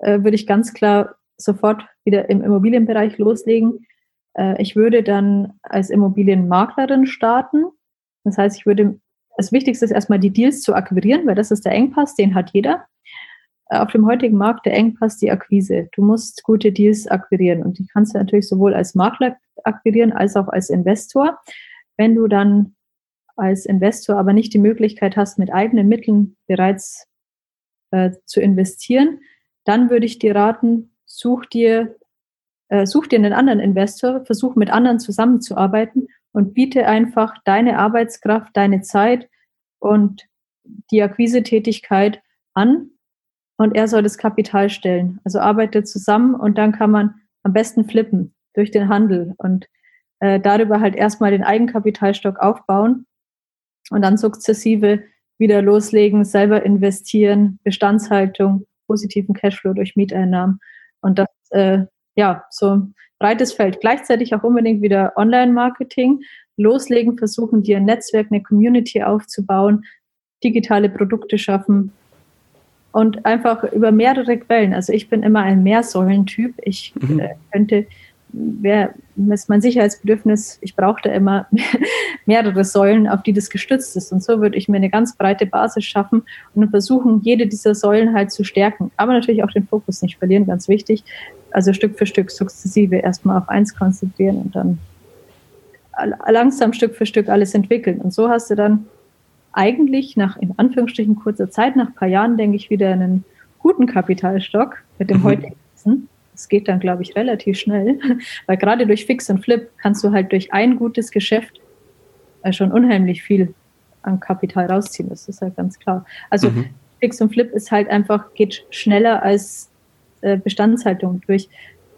äh, würde ich ganz klar sofort wieder im Immobilienbereich loslegen. Äh, ich würde dann als Immobilienmaklerin starten. Das heißt, ich würde, das Wichtigste ist erstmal die Deals zu akquirieren, weil das ist der Engpass, den hat jeder. Äh, auf dem heutigen Markt der Engpass die Akquise. Du musst gute Deals akquirieren und die kannst du natürlich sowohl als Makler akquirieren als auch als Investor. Wenn du dann als Investor aber nicht die Möglichkeit hast, mit eigenen Mitteln bereits äh, zu investieren, dann würde ich dir raten, such dir, äh, such dir einen anderen Investor, versuch mit anderen zusammenzuarbeiten und biete einfach deine Arbeitskraft, deine Zeit und die Akquisetätigkeit an und er soll das Kapital stellen. Also arbeite zusammen und dann kann man am besten flippen durch den Handel und äh, darüber halt erstmal den Eigenkapitalstock aufbauen und dann sukzessive wieder loslegen, selber investieren, Bestandshaltung, positiven Cashflow durch Mieteinnahmen und das, äh, ja, so ein breites Feld. Gleichzeitig auch unbedingt wieder Online-Marketing, loslegen, versuchen, dir ein Netzwerk, eine Community aufzubauen, digitale Produkte schaffen, und einfach über mehrere Quellen. Also ich bin immer ein Mehrsäulentyp. Ich mhm. äh, könnte, wer ist mein Sicherheitsbedürfnis, ich brauche da immer mehrere Säulen, auf die das gestützt ist. Und so würde ich mir eine ganz breite Basis schaffen und versuchen, jede dieser Säulen halt zu stärken. Aber natürlich auch den Fokus nicht verlieren, ganz wichtig. Also Stück für Stück sukzessive erstmal auf eins konzentrieren und dann langsam Stück für Stück alles entwickeln. Und so hast du dann eigentlich nach in Anführungsstrichen kurzer Zeit, nach ein paar Jahren, denke ich, wieder einen guten Kapitalstock mit dem mhm. heutigen Wissen. Das geht dann, glaube ich, relativ schnell, weil gerade durch Fix und Flip kannst du halt durch ein gutes Geschäft äh, schon unheimlich viel an Kapital rausziehen. Das ist halt ganz klar. Also mhm. Fix und Flip ist halt einfach, geht schneller als äh, Bestandshaltung. Durch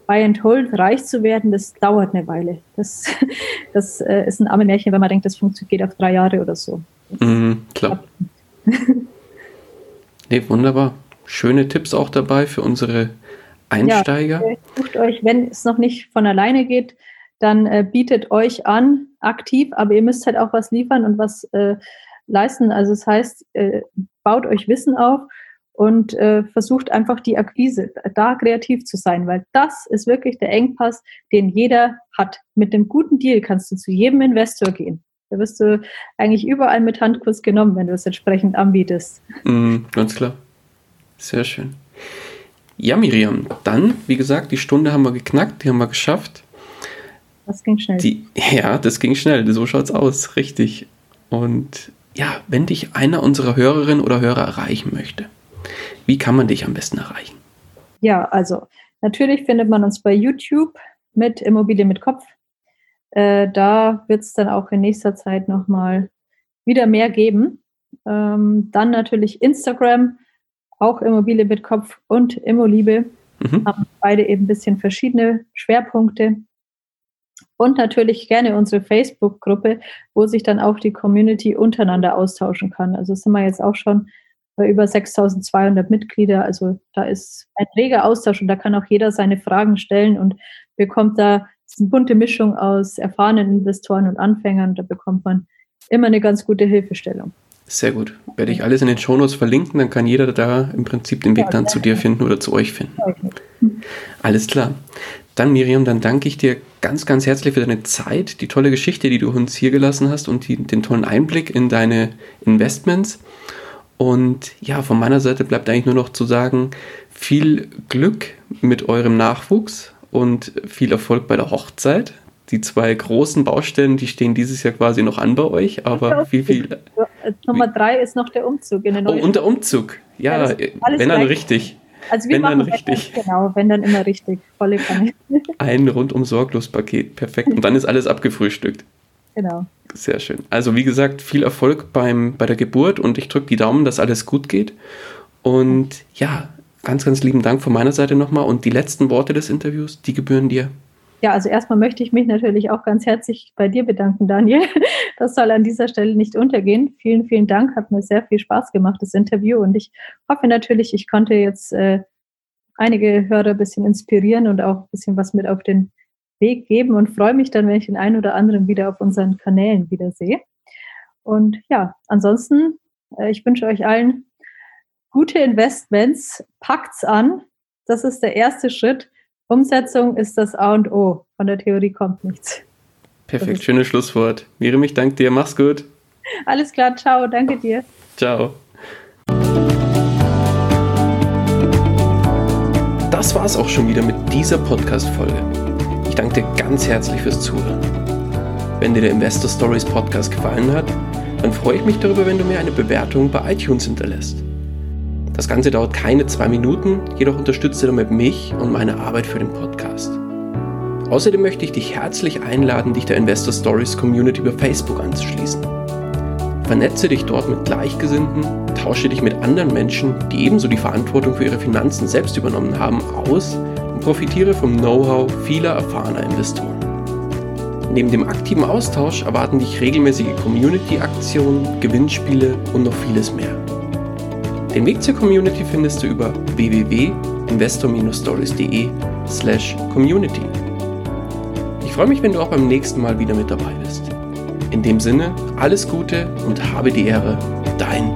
Buy and Hold reich zu werden, das dauert eine Weile. Das, das äh, ist ein arme Märchen, wenn man denkt, das funktioniert geht auf drei Jahre oder so. Mhm, klar. nee, wunderbar. Schöne Tipps auch dabei für unsere Einsteiger. Ja, sucht euch, wenn es noch nicht von alleine geht, dann äh, bietet euch an, aktiv, aber ihr müsst halt auch was liefern und was äh, leisten. Also das heißt, äh, baut euch Wissen auf und äh, versucht einfach die Akquise da kreativ zu sein, weil das ist wirklich der Engpass, den jeder hat. Mit dem guten Deal kannst du zu jedem Investor gehen. Da wirst du eigentlich überall mit Handkuss genommen, wenn du es entsprechend anbietest. Mm, ganz klar. Sehr schön. Ja, Miriam, dann, wie gesagt, die Stunde haben wir geknackt, die haben wir geschafft. Das ging schnell. Die, ja, das ging schnell, so schaut es aus, richtig. Und ja, wenn dich einer unserer Hörerinnen oder Hörer erreichen möchte, wie kann man dich am besten erreichen? Ja, also natürlich findet man uns bei YouTube mit Immobilie mit Kopf äh, da wird es dann auch in nächster Zeit nochmal wieder mehr geben. Ähm, dann natürlich Instagram, auch Immobilie mit Kopf und Immoliebe. Mhm. Haben beide eben ein bisschen verschiedene Schwerpunkte. Und natürlich gerne unsere Facebook-Gruppe, wo sich dann auch die Community untereinander austauschen kann. Also sind wir jetzt auch schon bei über 6200 Mitglieder. Also da ist ein reger Austausch und da kann auch jeder seine Fragen stellen und bekommt da eine bunte Mischung aus erfahrenen Investoren und Anfängern. Da bekommt man immer eine ganz gute Hilfestellung. Sehr gut. Werde ich alles in den Shownotes verlinken, dann kann jeder da im Prinzip den Weg dann zu dir finden oder zu euch finden. Alles klar. Dann Miriam, dann danke ich dir ganz, ganz herzlich für deine Zeit, die tolle Geschichte, die du uns hier gelassen hast und die, den tollen Einblick in deine Investments. Und ja, von meiner Seite bleibt eigentlich nur noch zu sagen, viel Glück mit eurem Nachwuchs und viel Erfolg bei der Hochzeit. Die zwei großen Baustellen, die stehen dieses Jahr quasi noch an bei euch, aber wie viel. Nummer drei ist noch der Umzug in den Oh, und der Umzug. Ja, ja wenn dann richtig. Also wir wenn machen dann richtig. genau, wenn dann immer richtig. Volle Kanne. Ein rundum sorglos Paket, perfekt. Und dann ist alles abgefrühstückt. Genau. Sehr schön. Also wie gesagt, viel Erfolg beim, bei der Geburt und ich drücke die Daumen, dass alles gut geht. Und ja, ganz, ganz lieben Dank von meiner Seite nochmal. Und die letzten Worte des Interviews, die gebühren dir. Ja, also erstmal möchte ich mich natürlich auch ganz herzlich bei dir bedanken, Daniel. Das soll an dieser Stelle nicht untergehen. Vielen, vielen Dank. Hat mir sehr viel Spaß gemacht, das Interview. Und ich hoffe natürlich, ich konnte jetzt äh, einige Hörer ein bisschen inspirieren und auch ein bisschen was mit auf den Weg geben und freue mich dann, wenn ich den einen oder anderen wieder auf unseren Kanälen wiedersehe. Und ja, ansonsten, äh, ich wünsche euch allen gute Investments, packt's an. Das ist der erste Schritt. Umsetzung ist das A und O. Von der Theorie kommt nichts. Perfekt, schönes Schlusswort. Miriam, ich danke dir. Mach's gut. Alles klar, ciao, danke dir. Ciao. Das war's auch schon wieder mit dieser Podcast-Folge. Ich danke dir ganz herzlich fürs Zuhören. Wenn dir der Investor Stories Podcast gefallen hat, dann freue ich mich darüber, wenn du mir eine Bewertung bei iTunes hinterlässt. Das Ganze dauert keine zwei Minuten, jedoch unterstützt du damit mich und meine Arbeit für den Podcast. Außerdem möchte ich dich herzlich einladen, dich der Investor Stories Community über Facebook anzuschließen. Vernetze dich dort mit Gleichgesinnten, tausche dich mit anderen Menschen, die ebenso die Verantwortung für ihre Finanzen selbst übernommen haben, aus und profitiere vom Know-how vieler erfahrener Investoren. Neben dem aktiven Austausch erwarten dich regelmäßige Community-Aktionen, Gewinnspiele und noch vieles mehr. Den Weg zur Community findest du über www.investor-stories.de slash community. Ich freue mich, wenn du auch beim nächsten Mal wieder mit dabei bist. In dem Sinne, alles Gute und habe die Ehre, dein